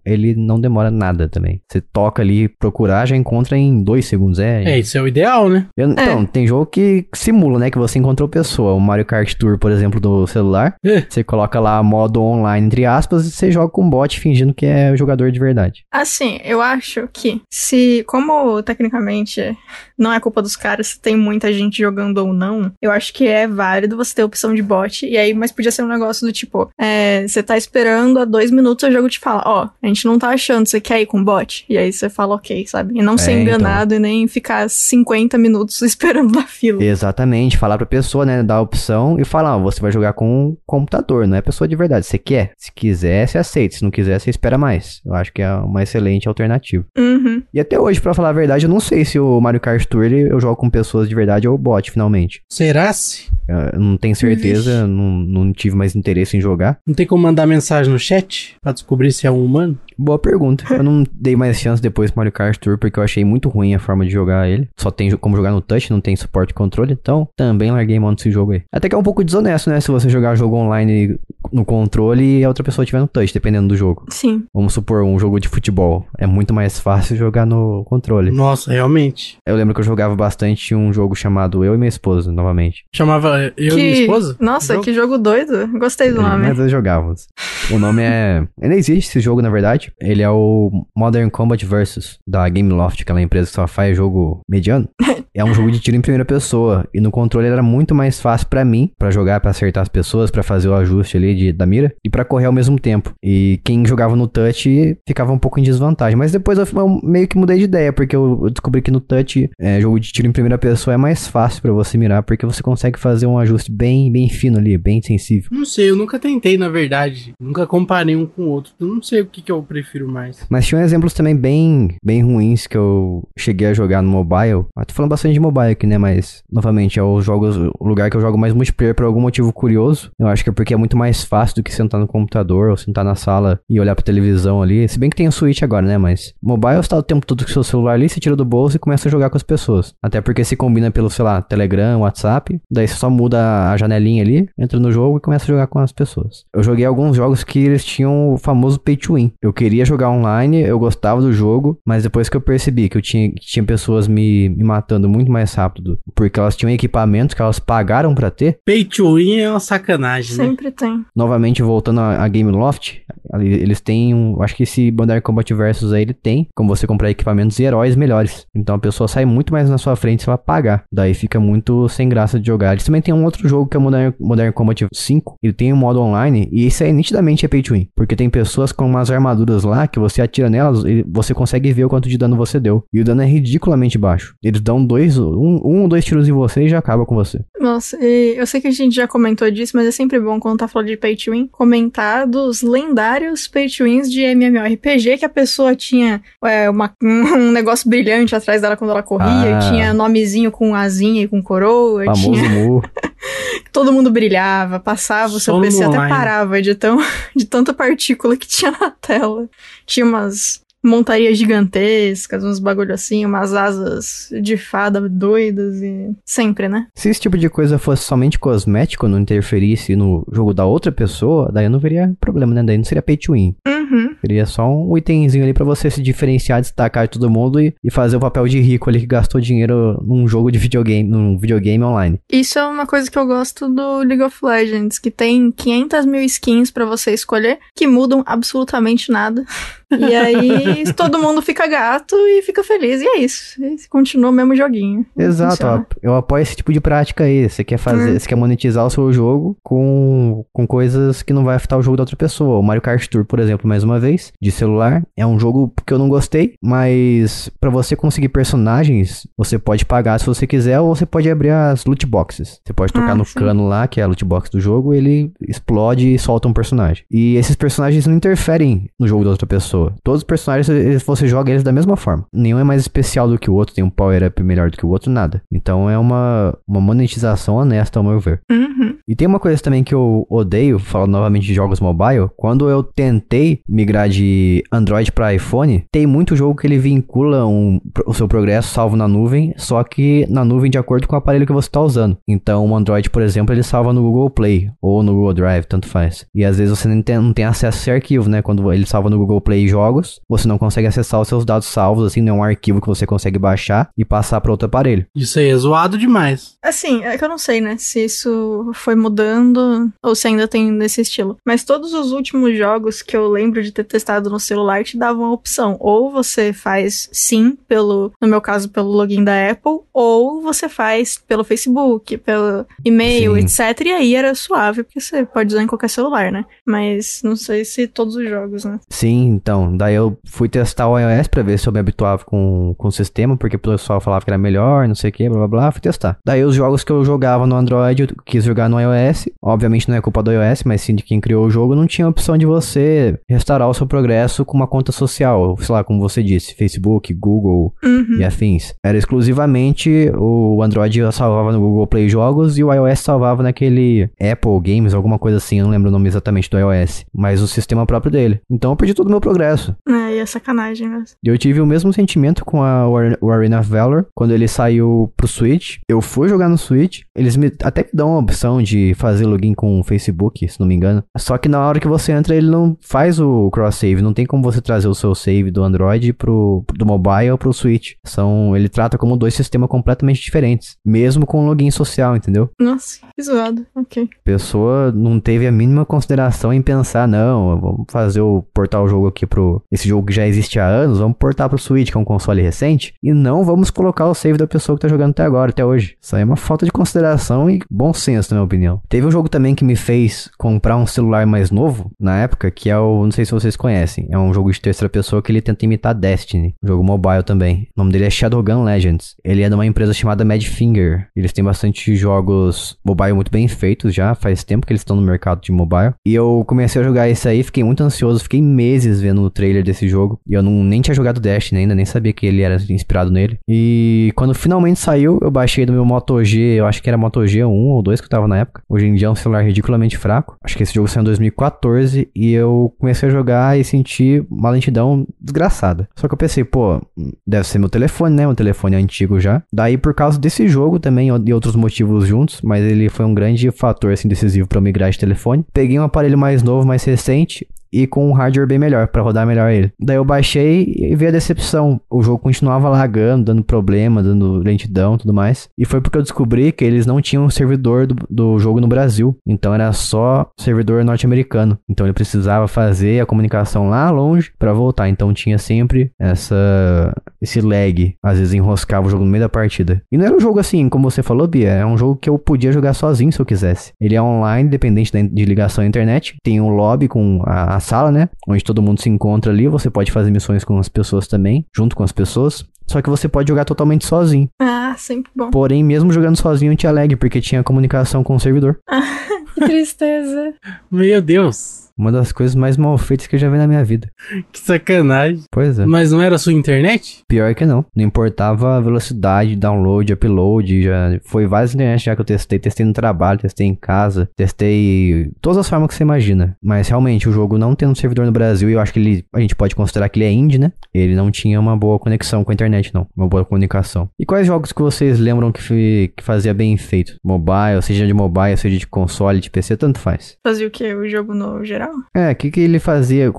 ele não demora nada também. Você toca ali, procurar, já encontra em dois segundos. É. É, isso é o ideal, né? Eu- então, tem jogo que simula, né? Que você encontrou pessoa. O Mario Kart Tour, por exemplo, do celular. É. Você coloca lá modo online, entre aspas, e você joga com um bot fingindo que é o jogador de verdade. Assim, eu acho que se, como tecnicamente não é culpa dos caras se tem muita gente jogando ou não, eu acho que é válido você ter a opção de bot. E aí, mas podia ser um negócio do tipo, é, você tá esperando há dois minutos, o jogo te fala, ó, a gente não tá achando, você quer ir com bot? E aí você fala ok, sabe? E não ser É, então. enganado e nem ficar 50 minutos esperando na fila. Exatamente, falar pra pessoa, né? Dar a opção e falar, ó, você vai jogar com um computador, não é pessoa de verdade. Você quer? Se quiser, você aceita. Se não quiser, você espera mais. Eu acho que é uma excelente alternativa. Uhum. E até hoje, pra falar a verdade, eu não sei se o Mario Kart Tour ele- eu jogo com pessoas de verdade ou bot, finalmente. Será-se? Eu não tenho certeza, não, não tive mais interesse em jogar. Não tem como mandar mensagem no chat pra descobrir se é um humano? Boa pergunta. Eu não dei mais chance depois pro Mario Kart Tour porque eu achei muito ruim a forma de jogar ele. Só tem como jogar no touch, não tem suporte de controle, então também larguei mão desse jogo aí. Até que é um pouco desonesto, né? Se você jogar jogo online no controle e a outra pessoa tiver no touch, dependendo do jogo. Sim. Vamos supor um jogo de futebol. É muito mais fácil jogar no controle. Nossa, realmente. Eu lembro que eu jogava bastante um jogo chamado Eu e Minha Esposa, novamente. Chamava eu e minha esposa? Nossa, Jogo? que jogo doido. Gostei do nome. Mas nós jogávamos. O nome é. Ele existe esse jogo, na verdade. Ele é o Modern Combat Versus da Gameloft, aquela empresa que só faz jogo mediano. É um jogo de tiro em primeira pessoa. E no controle era muito mais fácil pra mim, pra jogar, pra acertar as pessoas, pra fazer o ajuste ali de, da mira e pra correr ao mesmo tempo. E quem jogava no touch ficava um pouco em desvantagem. Mas depois eu, eu meio que mudei de ideia, porque eu, eu descobri que no touch, é, jogo de tiro em primeira pessoa é mais fácil pra você mirar, porque você consegue fazer um ajuste bem, bem fino ali, bem sensível. Não sei, eu nunca tentei, na verdade. Nunca comparei um com o outro. Eu não sei o que, que eu prefiro mais. Mas tinha exemplos também bem, bem ruins que eu cheguei a jogar no mobile. Ah, tô falando bastante de mobile aqui, né? Mas, novamente, é os jogos, o lugar que eu jogo mais multiplayer por algum motivo curioso. Eu acho que é porque é muito mais fácil do que sentar no computador ou sentar na sala e olhar pra televisão ali. Se bem que tem o Switch agora, né? Mas mobile você tá o tempo todo com o seu celular ali, você tira do bolso e começa a jogar com as pessoas. Até porque se combina pelo, sei lá, Telegram, WhatsApp. Daí você só muda a janelinha ali, entra no jogo e começa a jogar com as pessoas. Eu joguei alguns jogos que eles tinham o famoso pay to win. Eu queria jogar online, eu gostava do jogo, mas depois que eu percebi que eu tinha, que tinha pessoas me, me matando muito mais rápido, porque elas tinham equipamentos que elas pagaram pra ter, Pay to win é uma sacanagem, né? Sempre tem. novamente voltando a, a Gameloft, ali eles têm um, acho que esse Modern Combat Versus aí ele tem como você comprar equipamentos e heróis melhores. Então a pessoa sai muito mais na sua frente se ela pagar. Daí fica muito sem graça de jogar. Eles também tem um outro jogo que é o Modern, Modern Combat 5. Ele tem um modo online e esse aí nitidamente é pay to win, porque tem pessoas com umas armaduras lá que você atira nelas e você consegue ver o quanto de dano você deu. E o dano é ridiculamente baixo. Eles dão dois, um, um ou dois tiros em você e já acaba com você. Nossa, e eu sei que a gente já comentou disso, mas é sempre bom quando tá falando de pay to win, comentar dos lendários pay to wins de MMORPG que a pessoa tinha é, uma- um negócio brilhante atrás dela quando ela corria, Ah. tinha nomezinho com asinha e com coroa, Famoso tinha, Mu. todo mundo brilhava, passava o seu PC até online. parava de, tão, de tanta partícula que tinha na tela. Tinha umas montarias gigantescas, uns bagulho assim, umas asas de fada doidas e sempre, né? Se esse tipo de coisa fosse somente cosmético, não interferisse no jogo da outra pessoa, daí não veria problema, né? Daí não seria pay to win. Uhum. Seria só um itemzinho ali pra você se diferenciar, destacar de todo mundo e, e fazer o papel de rico ali que gastou dinheiro num jogo de videogame, num videogame online. Isso é uma coisa que eu gosto do League of Legends, que tem 500 mil skins pra você escolher, que mudam absolutamente nada. E aí todo mundo fica gato e fica feliz. E é isso. E continua o mesmo joguinho. Exato, ó, eu apoio esse tipo de prática aí. Você quer fazer, Hum. você quer monetizar o seu jogo com, com coisas que não vai afetar o jogo da outra pessoa. O Mario Kart Tour, por exemplo, mais uma vez, de celular, é um jogo que eu não gostei, mas pra você conseguir personagens, você pode pagar se você quiser ou você pode abrir as loot boxes. Você pode tocar Ah, no sim. cano lá, que é a loot box do jogo, ele explode e solta um personagem. E esses personagens não interferem no jogo da outra pessoa. Todos os personagens, eles- você joga eles da mesma forma. Nenhum é mais especial do que o outro, tem um power-up melhor do que o outro, nada. Então é uma, uma monetização honesta, ao meu ver. Uhum. E tem uma coisa também que eu odeio, falando novamente de jogos mobile, quando eu tentei migrar de Android para iPhone, tem muito jogo que ele vincula um- o seu progresso salvo na nuvem, só que na nuvem de acordo com o aparelho que você está usando. Então o Android, por exemplo, ele salva no Google Play ou no Google Drive, tanto faz. E às vezes você não tem, não tem acesso a esse arquivo, né? Quando ele salva no Google Play jogos, você não consegue acessar os seus dados salvos, assim, não é um arquivo que você consegue baixar e passar para outro aparelho. Isso aí é zoado demais. Assim, é que eu não sei, né, se isso foi mudando ou se ainda tem nesse estilo. Mas todos os últimos jogos que eu lembro de ter testado no celular te davam a opção. Ou você faz sim, pelo, no meu caso, pelo login da Apple, ou você faz pelo Facebook, pelo e-mail, Sim. etc. E aí era suave, porque você pode usar em qualquer celular, né? Mas não sei se todos os jogos, né? Sim, então, daí eu fui testar o iOS pra ver se eu me habituava com, com o sistema, porque o pessoal falava que era melhor, não sei o que, blá blá blá, fui testar. Daí os jogos que eu jogava no Android, eu quis jogar no iOS, obviamente não é culpa do iOS, mas sim de quem criou o jogo, não tinha opção de você restaurar o seu progresso com uma conta social, sei lá, como você disse, Facebook, Google Uhum. e afins. Era exclusivamente o Android salvava no Google Play Jogos e o iOS salvava naquele Apple Games, alguma coisa assim, eu não lembro o nome exatamente do iOS, mas o sistema próprio dele. Então eu perdi todo o meu progresso. É, e é sacanagem mesmo. Eu tive o mesmo sentimento com a, o Ar- o Arena of Valor quando ele saiu pro Switch. Eu fui jogar no Switch. Eles me, até me dão a opção de fazer login com o Facebook, se não me engano. Só que na hora que você entra, ele não faz o cross-save. Não tem como você trazer o seu save do Android pro, do mobile pro Switch. São, ele trata como dois sistemas completamente diferentes. Mesmo com login social, entendeu? Nossa, que zoado. Ok. A pessoa não teve a mínima consideração em pensar, não, vamos fazer o portar o jogo aqui pro esse jogo que já existe há anos, vamos portar pro Switch, que é um console recente, e não vamos colocar o save da pessoa que tá jogando até agora, até hoje. Isso aí é uma falta de consideração e bom senso, na minha opinião. Teve um jogo também que me fez comprar um celular mais novo na época, que é o, não sei se vocês conhecem, é um jogo de terceira pessoa que ele tenta imitar Destiny, um jogo mobile também. O nome dele é Shadowgun Legends. Ele é de uma empresa chamada Madfinger. Eles têm bastante jogos mobile muito bem feitos já, faz tempo que eles estão no mercado de mobile. E eu comecei a jogar esse aí, fiquei muito ansioso, fiquei meses vendo trailer desse jogo. E eu não, nem tinha jogado Destiny ainda, nem sabia que ele era inspirado nele. E quando finalmente saiu, eu baixei do meu Moto G, eu acho que era Moto G1 ou 2 que eu tava na época. Hoje em dia é um celular ridiculamente fraco. Acho que esse jogo saiu em 2014 e eu comecei a jogar e senti uma lentidão desgraçada. Só que eu pensei, pô, deve ser meu telefone, né? Meu telefone antigo já. Daí por causa desse jogo também e outros motivos juntos, mas ele foi um grande fator assim decisivo para eu migrar de telefone. Peguei um aparelho mais novo, mais recente e com um hardware bem melhor, pra rodar melhor ele. Daí eu baixei e vi a decepção. O jogo continuava lagando, dando problema, dando lentidão tudo mais. E foi porque eu descobri que eles não tinham um servidor do, do jogo no Brasil. Então era só servidor norte-americano. Então ele precisava fazer a comunicação lá longe pra voltar. Então tinha sempre essa esse lag. Às vezes enroscava o jogo no meio da partida. E não era um jogo assim, como você falou, Bia. É um jogo que eu podia jogar sozinho se eu quisesse. Ele é online, dependente de ligação à internet. Tem um lobby com a, a sala, né? Onde todo mundo se encontra ali. Você pode fazer missões com as pessoas também, junto com as pessoas. Só que você pode jogar totalmente sozinho. Ah, sempre bom. Porém, mesmo jogando sozinho, tinha lag, porque tinha comunicação com o servidor. Que tristeza. Meu Deus. Uma das coisas mais mal feitas que eu já vi na minha vida. Que sacanagem. Pois é. Mas não era a sua internet? Pior que não. Não importava a velocidade, download, upload. Já foi várias internet já que eu testei. Testei no trabalho, testei em casa, testei todas as formas que você imagina. Mas realmente, o jogo não tendo um servidor no Brasil, e eu acho que ele, a gente pode considerar que ele é indie, né? Ele não tinha uma boa conexão com a internet, não. Uma boa comunicação. E quais jogos que vocês lembram que, fi- que fazia bem feito? Mobile, seja de mobile, seja de console, de PC, tanto faz. Fazia o quê? O jogo no geral? É, o que, que ele fazia?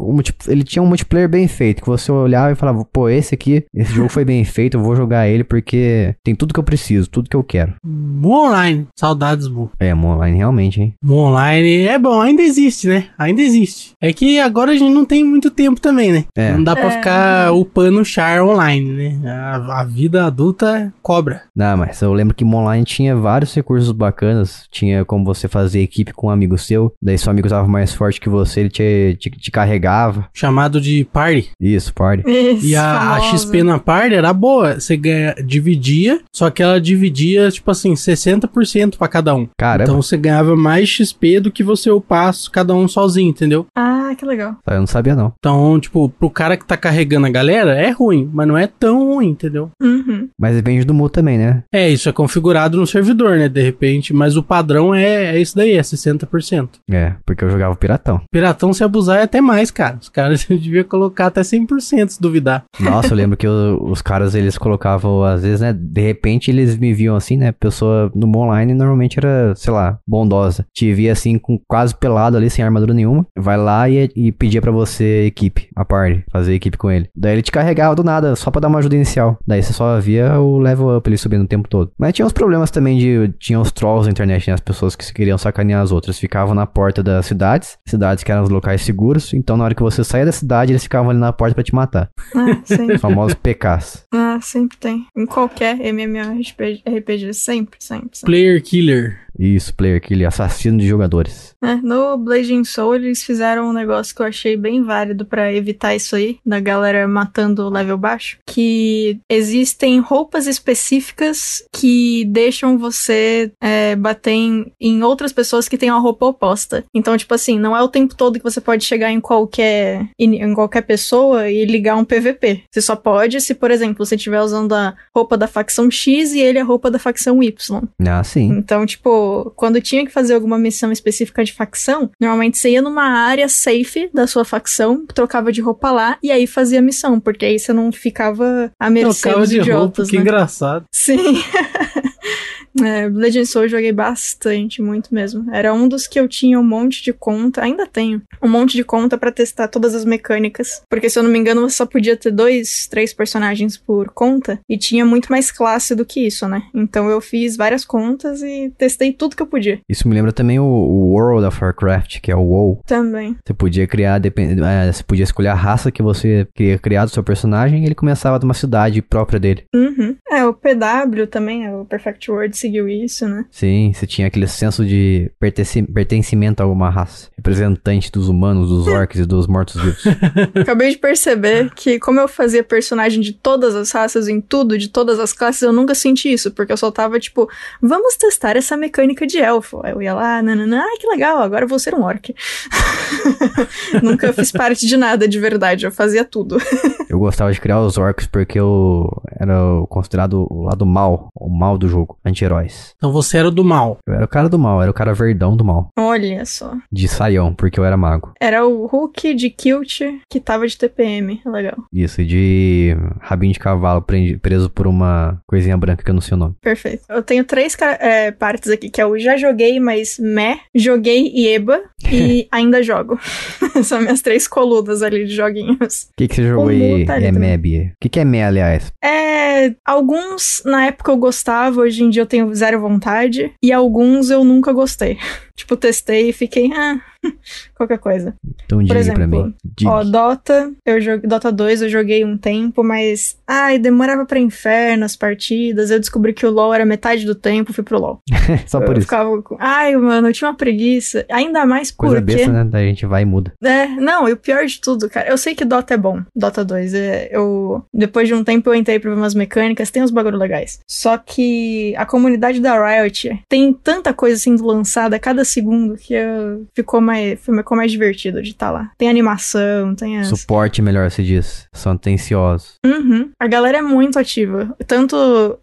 Ele tinha um multiplayer bem feito, que você olhava e falava, pô, esse aqui, esse jogo foi bem feito, eu vou jogar ele porque tem tudo que eu preciso, tudo que eu quero. Mu Online. Saudades, Mu. É, Mo online realmente, hein? Online é bom, ainda existe, né? Ainda existe. É que agora a gente não tem muito tempo também, né? É. Não dá pra É. ficar upando char online, né? A, a vida adulta cobra. Não, mas eu lembro que Mo online tinha vários recursos bacanas. Tinha como você fazer equipe com um amigo seu. Daí seu amigo tava mais forte que você, ele te, te, te carregava. Chamado de party. Isso, party. Isso, E a, a. XP na party era boa. Você ganha, dividia, só que ela dividia, tipo assim, 60% pra cada um. Caramba, Então você ganhava mais XP do que você upar cada um sozinho, entendeu? Ah, que legal. eu não sabia não. Então, tipo, pro cara que tá carregando a galera, é ruim, mas não é tão ruim, entendeu? Uhum. Mas depende do Mu também, né? É, isso é configurado no servidor, né? De repente, mas o padrão é, é isso daí, é 60%. É, porque eu jogava piratão. Piratão, se abusar, é até mais, cara. Os caras deviam colocar até 100% se duvidar. Nossa, eu lembro que os caras, eles colocavam, às vezes, né? De repente eles me viam assim, né? Pessoa no online normalmente era, sei lá, bondosa. Te via assim, com quase pelado ali, sem armadura nenhuma. Vai lá e, e pedia pra você equipe, a party, fazer equipe com ele. Daí ele te carregava do nada, só pra dar uma ajuda inicial. Daí você só via o level up ele subindo o tempo todo. Mas tinha uns problemas também de. Tinha os trolls na internet, né? As pessoas que queriam sacanear as outras ficavam na porta das cidades, cidades que eram os locais seguros. Então na hora que você saía da cidade, eles ficavam ali na porta pra te matar. Ah, sim. Os famosos PKs. ah, sempre tem. Em qualquer MMORPG, RPG, sempre, sempre. sempre. Player Killer. Isso, player kill, assassino de jogadores. É, no Blazing Soul eles fizeram um negócio que eu achei bem válido pra evitar isso aí, da galera matando o level baixo, que existem roupas específicas que deixam você é, bater em, em outras pessoas que têm uma roupa oposta. Então, tipo assim, não é o tempo todo que você pode chegar em qualquer em, em qualquer pessoa e ligar um PVP. Você só pode se, por exemplo, você estiver usando a roupa da facção X e ele a roupa da facção Y. Ah, sim. Então, tipo, quando tinha que fazer alguma missão específica de facção, normalmente você ia numa área safe da sua facção, trocava de roupa lá e aí fazia a missão, porque aí você não ficava à mercê Trocava dos de roupa, idiotas, que né? engraçado. Sim. É, Legend Soul eu joguei bastante, muito mesmo. Era um dos que eu tinha um monte de conta, ainda tenho, um monte de conta pra testar todas as mecânicas. Porque se eu não me engano, você só podia ter dois, três personagens por conta e tinha muito mais classe do que isso, né? Então eu fiz várias contas e testei tudo que eu podia. Isso me lembra também o, o World of Warcraft, que é o WoW. Também. Você podia criar, depend... é, você podia escolher a raça que você queria criar do seu personagem e ele começava de uma cidade própria dele. Uhum. É, o PW também, é, o Perfect World seguiu isso, né? Sim, você tinha aquele senso de pertenci- pertencimento a alguma raça. Representante dos humanos, dos orcs e dos mortos-vivos. Acabei de perceber que, como eu fazia personagem de todas as raças em tudo, de todas as classes, eu nunca senti isso, porque eu só tava tipo, vamos testar essa mecânica de elfo. Aí eu ia lá, nananã, ai que legal, agora eu vou ser um orc. nunca fiz parte de nada de verdade, eu fazia tudo. eu gostava de criar os orcs porque eu era considerado o lado mal, o mal do jogo, anti-heróis. Então você era do mal. Eu era o cara do mal, era o cara verdão do mal. Olha só. De saião, porque eu era mago. Era o Hulk de Kilt que tava de TPM. Legal. Isso, e de rabinho de cavalo preso por uma coisinha branca que eu não sei o nome. Perfeito. Eu tenho três é, partes aqui, que é o já joguei, mas meh, joguei e eba, e ainda jogo. São minhas três colunas ali de joguinhos. O que, que você jogou O aí, tá é. Meb? O que, que é Me, aliás? É, alguns na época eu gostava, hoje em dia eu tenho zero vontade, e alguns eu nunca gostei. tipo, testei e fiquei, ah, qualquer coisa. Então diga pra exemplo, mim. Diga. Ó, Dota, eu joguei, Dota 2 eu joguei um tempo, mas, ai, demorava pra inferno as partidas, eu descobri que o LoL era metade do tempo, fui pro LoL. Só por eu isso. ficava, ai, mano, eu tinha uma preguiça, ainda mais Coisa porque... besta, né? Daí a gente vai e muda. É, não, e o pior de tudo, cara, eu sei que Dota é bom, Dota 2, é, eu, depois de um tempo eu entrei pra ver umas mecânicas, tem uns bagulho legais, só que a comunidade da Riot tem tanta coisa sendo lançada a cada segundo que eu, ficou mais, ficou mais divertido de estar lá. Tem animação, tem as... Suporte melhor, se diz. São atenciosos. Uhum. A galera é muito ativa. Tanto,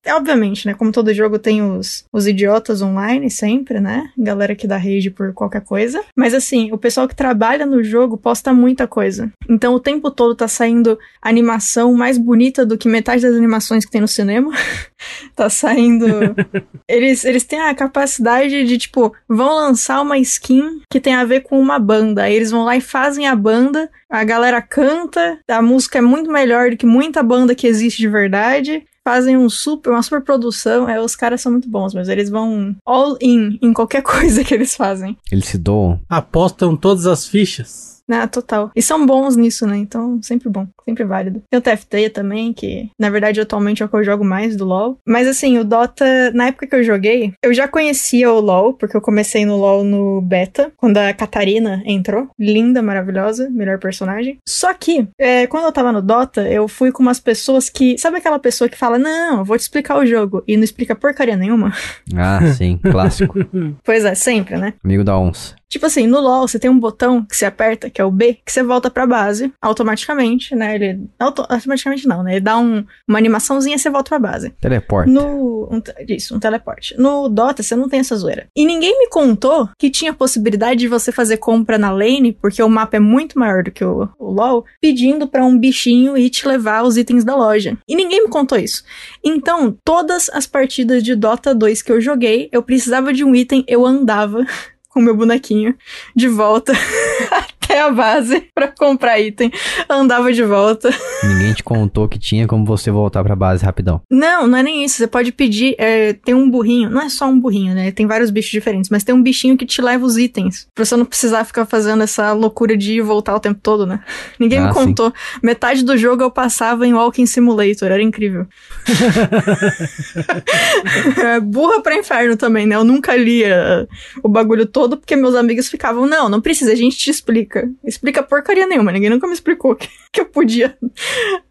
obviamente, né? Como todo jogo tem os, os idiotas online sempre, né? Galera que dá rage por qualquer coisa. Mas assim, o pessoal que trabalha no jogo posta muita coisa. Então o tempo todo tá saindo animação mais bonita do que metade das animações que tem no cinema. tá saindo. eles, eles têm a capacidade de, tipo, vão lançar uma skin que tem a ver com uma banda. Aí eles vão lá e fazem a banda, a galera canta, a música é muito melhor do que muita banda que existe de verdade fazem um super, uma super produção. É, os caras são muito bons, mas eles vão all in em qualquer coisa que eles fazem. Eles se doam. Apostam todas as fichas. Ah, total. E são bons nisso, né? Então, sempre bom, sempre válido. Tem o TFT também, que na verdade atualmente é o que eu jogo mais do LoL. Mas assim, o Dota, na época que eu joguei, eu já conhecia o LoL, porque eu comecei no LoL no beta, quando a Catarina entrou. Linda, maravilhosa, melhor personagem. Só que, é, quando eu tava no Dota, eu fui com umas pessoas que. Sabe aquela pessoa que fala, não, eu vou te explicar o jogo, e não explica porcaria nenhuma? Ah, sim, clássico. pois é, sempre, né? Amigo da onça. Tipo assim, no LoL você tem um botão que você aperta, que é o B, que você volta pra base automaticamente, né? Ele. Auto, automaticamente não, né? Ele dá um, uma animaçãozinha e você volta pra base. Teleporte. No. Um, isso, um teleporte. No Dota você não tem essa zoeira. E ninguém me contou que tinha possibilidade de você fazer compra na lane, porque o mapa é muito maior do que o, o LoL, pedindo para um bichinho ir te levar os itens da loja. E ninguém me contou isso. Então, todas as partidas de Dota 2 que eu joguei, eu precisava de um item, eu andava com meu bonequinho de volta até a base para comprar item. Andava de volta. Ninguém te contou que tinha como você voltar pra base rapidão. Não, não é nem isso. Você pode pedir. É, tem um burrinho. Não é só um burrinho, né? Tem vários bichos diferentes, mas tem um bichinho que te leva os itens. Pra você não precisar ficar fazendo essa loucura de ir e voltar o tempo todo, né? Ninguém ah, me contou. Sim. Metade do jogo eu passava em Walking Simulator. Era incrível. é, burra pra inferno também, né? Eu nunca lia o bagulho todo porque meus amigos ficavam, não, não precisa, a gente te explica. Explica porcaria nenhuma, ninguém nunca me explicou que, que eu podia,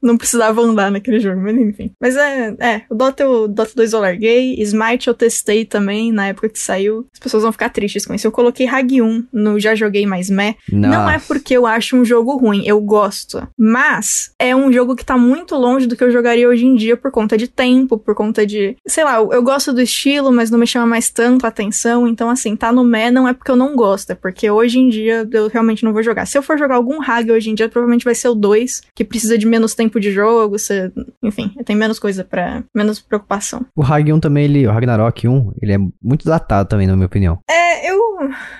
não precisava andar naquele jogo, mas enfim. Mas é, é, o Dota, o Dota 2 eu larguei, Smite eu testei também na época que saiu. As pessoas vão ficar tristes com isso. Eu coloquei Hag 1 no Já Joguei Mais Meh. Não é porque eu acho um jogo ruim, eu gosto. Mas é um jogo que tá muito longe do que eu jogaria hoje em dia por conta de tempo, por conta de. Sei lá, eu gosto do estilo, mas não me chama mais tanto a atenção. Então, assim, tá no Meh não é porque eu não gosto, é porque hoje em dia eu realmente não vou jogar. Se eu for jogar algum Hag hoje em dia, provavelmente vai ser o 2, que precisa de menos tempo de jogo, você, enfim, tem menos coisa para menos preocupação. O Hag 1 também, ele, o Ragnarok 1, ele é muito datado também, na minha opinião. É, eu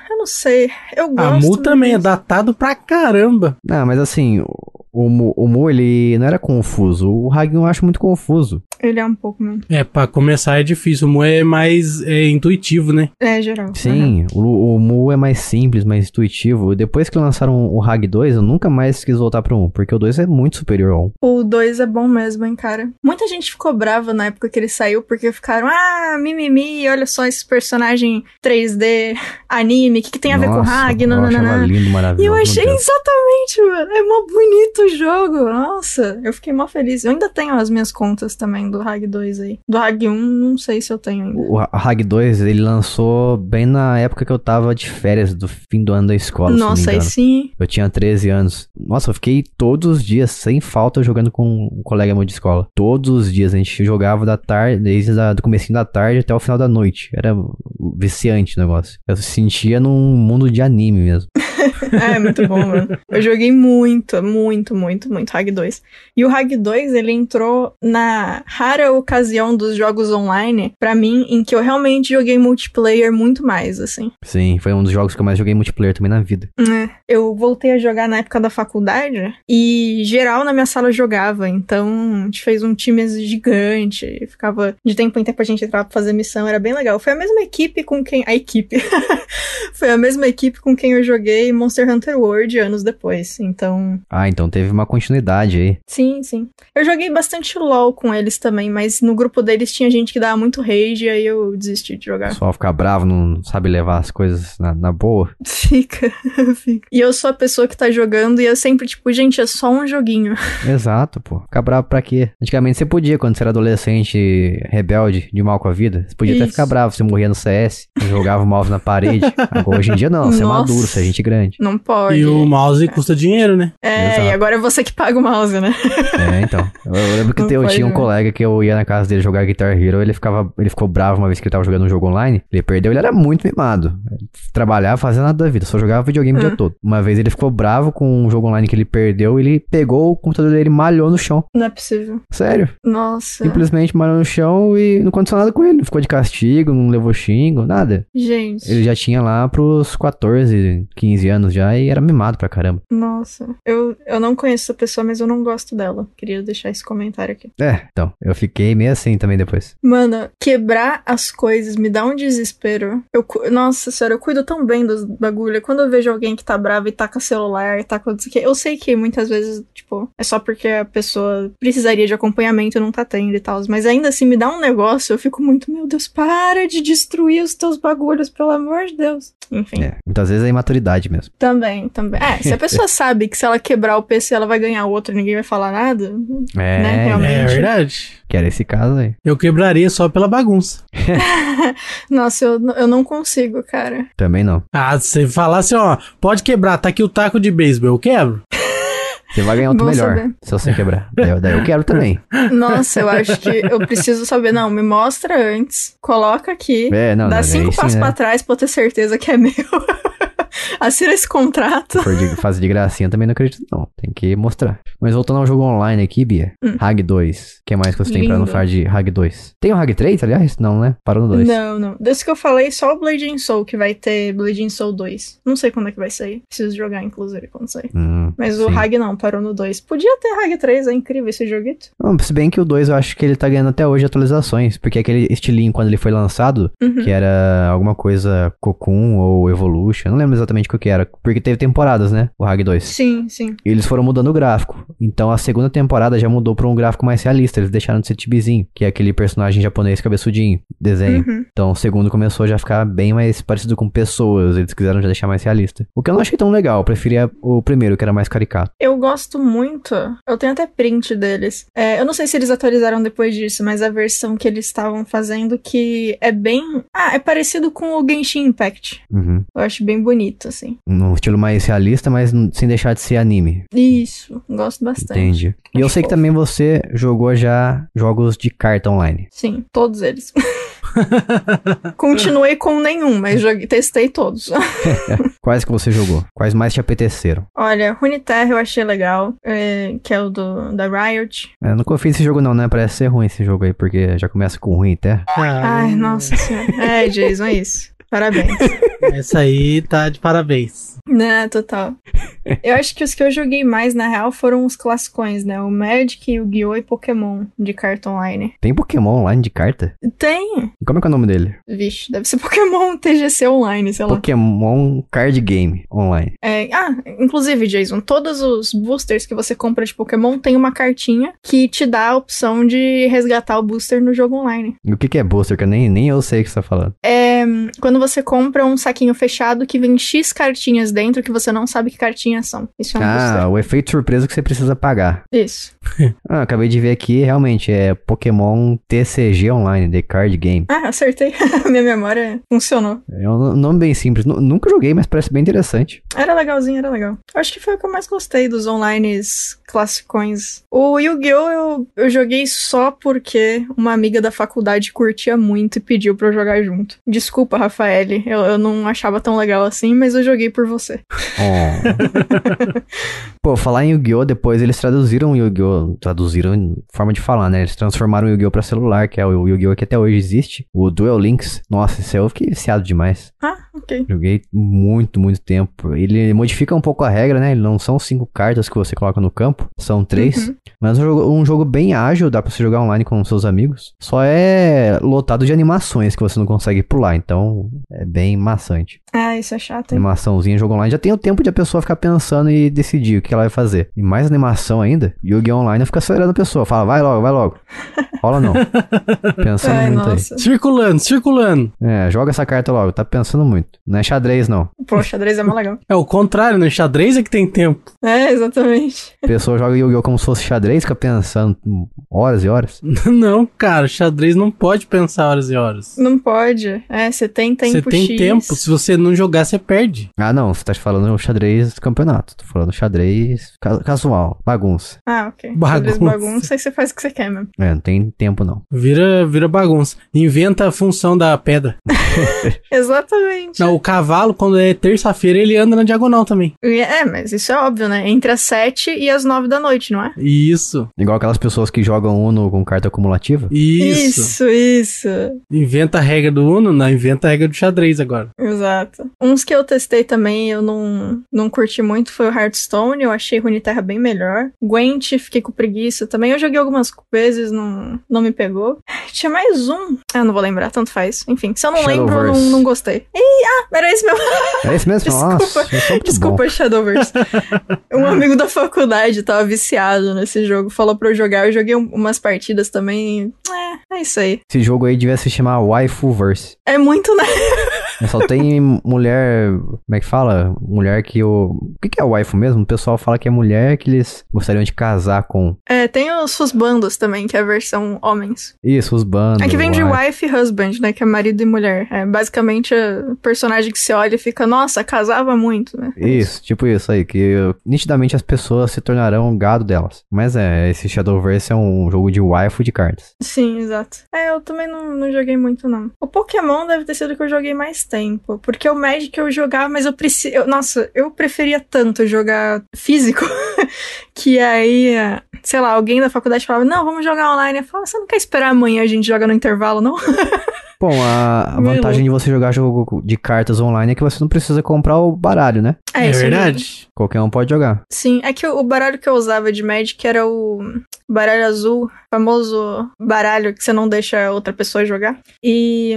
eu não sei. Eu gosto. A Mu também é datado pra caramba. Não, mas assim, o Mu, o Mu, ele não era confuso. O Hagin eu acho muito confuso. Ele é um pouco mesmo. É, pra começar é difícil. O Mu é mais é, intuitivo, né? É, geral. Sim, uhum. o, o, Mu é mais simples, mais intuitivo. Depois que lançaram o Hag 2, eu nunca mais quis voltar pro 1, porque o 2 é muito superior ao 1. O 2 é bom mesmo, hein, cara. Muita gente ficou brava na época que ele saiu, porque ficaram, ah, mimimi, olha só esse personagem 3D, anime, o que, que tem a Nossa, ver com o Hag? Não, não, não. lindo, maravilhoso. E eu achei exatamente, mano. É mó bonito o jogo. Nossa, eu fiquei mó feliz. Eu ainda tenho as minhas contas também do Hag 2 aí. Do Hag 1, não sei se eu tenho ainda. O Hag 2, ele lançou bem na época que eu tava de férias do fim do ano da escola. Nossa, aí sim. Eu tinha 13 anos. Nossa, eu fiquei todos os dias, sem falta, jogando com um colega meu de escola. Todos os dias a gente jogava da tarde, desde o comecinho da tarde até o final da noite. Era viciante o negócio. Eu sentia num mundo de anime mesmo. é, muito bom, mano. Eu joguei muito, muito, muito, muito Hag 2. E o Hag 2, ele entrou na rara ocasião dos jogos online, para mim, em que eu realmente joguei multiplayer muito mais, assim. Sim, foi um dos jogos que eu mais joguei multiplayer também na vida. É. Eu voltei a jogar na época da faculdade e geral na minha sala jogava, então a gente fez um time gigante, ficava de tempo em tempo a gente entrava pra fazer missão, era bem legal. Foi a mesma equipe com quem. A equipe. foi a mesma equipe com quem eu joguei Monster Monster Hunter World anos depois. Então, Ah, então teve uma continuidade aí. sim, sim. Eu joguei bastante LoL com eles também, mas no grupo deles tinha gente que dava muito rage, aí eu desisti de jogar. pessoal fica bravo, não sabe levar as coisas na, na boa. Fica, fica. E eu sou a pessoa que tá jogando e eu sempre, tipo, gente, é só um joguinho. Exato, pô. Ficar bravo pra quê? Antigamente você podia, quando você era adolescente rebelde, de mal com a vida. Você podia até Isso. ficar bravo, você morria no CS, jogava o mouse na parede. Agora, hoje em dia não, você é Nossa. maduro, você é gente grande. Não pode. E o mouse custa dinheiro, né? É, Exato. e agora é você que paga o mouse, né? É, então. Eu, eu lembro que Não eu tinha um colega que eu ia na casa dele jogar Guitar Hero, ele ficava, ele ficou bravo uma vez que ele tava jogando um jogo online. Ele perdeu, ele era muito mimado. Trabalhava, fazia nada da vida, só jogava videogame o dia Ah. todo. Uma vez ele ficou bravo com um jogo online que ele perdeu, ele pegou o computador dele e malhou no chão. Não é possível. Sério. Nossa. Simplesmente malhou no chão e não aconteceu nada com ele. Ficou de castigo, não levou xingo, nada. Gente. Ele já tinha lá pros 14, 15 anos já e era mimado pra caramba. Nossa. Eu, eu não conheço essa pessoa, mas eu não gosto dela. Queria deixar esse comentário aqui. É, então, eu fiquei meio assim também depois. Mano, quebrar as coisas me dá um desespero. Eu, nossa senhora, eu cuido tão bem dos bagulho. Quando eu vejo alguém que tá bravo e taca celular, e taca não sei o quê, eu sei que muitas vezes, tipo, é só porque a pessoa precisaria de acompanhamento e não tá tendo e tal. Mas ainda assim me dá um negócio, eu fico muito, meu Deus, para de destruir os teus bagulhos, pelo amor de Deus. Enfim. É, muitas vezes é imaturidade mesmo. Também, também. É, se a pessoa sabe que se ela quebrar o PC ela vai ganhar outro e ninguém vai falar nada, É, Né, realmente. É verdade. que era esse caso aí. Eu quebraria só pela bagunça. nossa, eu, eu não consigo, cara. Também não. Ah, se você falar assim, ó, pode quebrar, tá aqui o taco de beisebol, eu quebro. Você vai ganhar outro Bom melhor saber. se você quebrar. Daí, eu- daí eu quero também. Nossa, eu acho que eu preciso saber. Não, me mostra antes, coloca aqui, É, não, dá não, cinco aí sim, passos né? pra trás pra eu ter certeza que é meu. Assina esse contrato. Se for de fazer de gracinha, também não acredito, não. Tem que mostrar. Mas voltando ao jogo online aqui, Bia. Hum. Hag 2. O que mais que você tem pra não Lindo. falar de Hag 2? Tem o Hag 3, aliás? Não, né? Parou no 2. Não, não. Desse que eu falei, só o Bleeding Soul que vai ter Bleeding Soul 2. Não sei quando é que vai sair. Preciso jogar, inclusive, quando sair. Hum, Mas o sim. Hag não, parou no 2. Podia ter Hag 3, é incrível esse joguito. Não, se bem que o 2 eu acho que ele tá ganhando até hoje atualizações. Porque aquele estilinho, quando ele foi lançado, Uhum. que era alguma coisa Cocoon ou Evolution, não lembro exatamente o que era. Porque teve temporadas, né? O Hag 2. Sim, sim. E eles foram mudando o gráfico. Então a segunda temporada já mudou pra um gráfico mais realista. Eles deixaram de ser tibizinho, que é aquele personagem japonês cabeçudinho, desenho. Uhum. Então o segundo começou já a ficar bem mais parecido com pessoas. Eles quiseram já deixar mais realista. O que eu não achei tão legal. Eu preferia o primeiro, que era mais caricato. Eu gosto muito. Eu tenho até print deles. É, eu não sei se eles atualizaram depois disso, mas a versão que eles estavam fazendo que é bem. Ah, é parecido com o Genshin Impact. Uhum. Eu acho bem bonito, assim. Um estilo mais realista, mas sem deixar de ser anime. Isso, gosto bastante. Entendi. E eu sei que fofo. também você jogou já jogos de carta online. Sim, todos eles. Continuei com nenhum, mas joguei, testei todos. Quais que você jogou? Quais mais te apeteceram? Olha, Runeterra eu achei legal, é, que é o do, da Riot. Eu não confio nesse jogo não, né? Parece ser ruim esse jogo aí, porque já começa com ruim até. Ai, nossa senhora. É, Jason, é isso. Parabéns. Essa aí tá de parabéns. Né, total. Eu acho que os que eu joguei mais, na real, foram os classicões, né? O Magic, o Yu-Gi-Oh! e Pokémon de carta online. Tem Pokémon online de carta? Tem! E como é que é o nome dele? Vixe, deve ser Pokémon TGC online, sei lá. Pokémon Card Game Online. É, ah, inclusive, Jason, todos os boosters que você compra de Pokémon tem uma cartinha que te dá a opção de resgatar o booster no jogo online. E o que, que é booster? Que eu nem, nem eu sei o que você tá falando. É quando você compra um saquinho fechado que vem X cartinhas dentro que você não sabe que são. Isso é um Ah, o efeito surpresa que você precisa pagar. Isso. Ah, acabei de ver aqui, realmente, é Pokémon TCG Online, The Card Game. Ah, acertei. Minha memória funcionou. É um nome bem simples. Nu- Nunca joguei, mas parece bem interessante. Era legalzinho, era legal. Acho que foi o que eu mais gostei dos online classicões. O Yu-Gi-Oh! Eu, eu joguei só porque uma amiga da faculdade curtia muito e pediu pra eu jogar junto. Desculpa, Rafael, eu, eu não achava tão legal assim, mas eu joguei por você. Oh, Pô, falar em Yu-Gi-Oh! depois eles traduziram o Yu-Gi-Oh! Traduziram em forma de falar, né? Eles transformaram o Yu-Gi-Oh! pra celular, que é o Yu-Gi-Oh! que até hoje existe. O Duel Links. Nossa, esse eu fiquei viciado demais. Ah, ok. Joguei muito, muito tempo. Ele modifica um pouco a regra, né? Não são cinco cartas que você coloca no campo, são três. Uhum. Mas é um jogo, um jogo bem ágil, dá pra você jogar online com seus amigos. Só é lotado de animações que você não consegue pular, então é bem maçante. Ah, isso é chato, hein? Animaçãozinha, jogo online. Já tem o tempo de a pessoa ficar pensando e decidir o que ela vai fazer. E mais animação ainda, Yu-Gi-Oh! Online fica acelerando a pessoa. Fala, vai logo, vai logo. Rola não. Pensando Ai, muito nossa. Circulando, circulando. aí. É, joga essa carta logo, tá pensando muito. Não é xadrez, não. Pô, xadrez é mais legal. É o contrário, no xadrez é que tem tempo. É, exatamente. A pessoa joga Yu-Gi-Oh! como se fosse xadrez, fica pensando horas e horas. Não, cara, xadrez não pode pensar horas e horas. Não pode. É, você tem tempo Você tem X. tempo, se você não jogar, você perde. Ah, não, você tá falando xadrez campeonato. Tô falando xadrez ca- casual, bagunça. Ah, ok. Bagunça. Xadrez bagunça e você faz o que você quer mesmo. É, não tem tempo não. Vira, vira bagunça. Inventa a função da pedra. Exatamente. Não, o cavalo, quando é terça-feira, ele anda na diagonal também. É, mas isso é óbvio, né? Entre as sete e as nove da noite, não é? Isso, Igual aquelas pessoas que jogam Uno com carta acumulativa. isso. Isso, isso. Inventa a regra do Uno, não, inventa a regra do xadrez agora. Exato. Uns que eu testei também eu não, não curti muito foi o Hearthstone, eu achei Runeterra bem melhor. Gwent, fiquei com preguiça também. Eu joguei algumas vezes, não, não me pegou. Tinha mais um. Ah, não vou lembrar, tanto faz. Enfim, se eu não lembro, não, não gostei. Ih, ah, era esse mesmo. É esse mesmo? Desculpa, Nossa, muito Desculpa, Shadowverse. um amigo da faculdade tava viciado nesse jogo, falou pra eu jogar. Eu joguei um- umas partidas também. É, é isso aí. Esse jogo aí devia se chamar Waifuverse. É muito, né? É, Só tem mulher. Como é que fala? Mulher que o. O que, é waifu mesmo? O pessoal fala que é mulher que eles gostariam de casar com. É, tem os Husbandos também, que é a versão homens. Isso, os bandos. É que vem de wife e husband, né? Que é marido e mulher. É basicamente o personagem que você olha e fica, nossa, casava muito, né? Isso, tipo isso aí, que nitidamente as pessoas se tornarão gado delas. Mas é, esse Shadowverse é um jogo de waifu de cartas. Sim, exato. É, eu também não, não joguei muito, não. O Pokémon deve ter sido o que eu joguei mais tempo. Porque o Magic eu jogava, mas eu preciso. Nossa, eu preferia tanto jogar físico que aí, é, sei lá, alguém da faculdade falava, não, vamos jogar online. Eu falava, você não quer esperar amanhã a gente joga no intervalo, não? Bom, a, a vantagem de você jogar jogo de cartas online é que você não precisa comprar o baralho, né? É, isso verdade? Qualquer um pode jogar. Sim, é que o o baralho que eu usava de Magic era o baralho azul, famoso baralho que você não deixa outra pessoa jogar. E.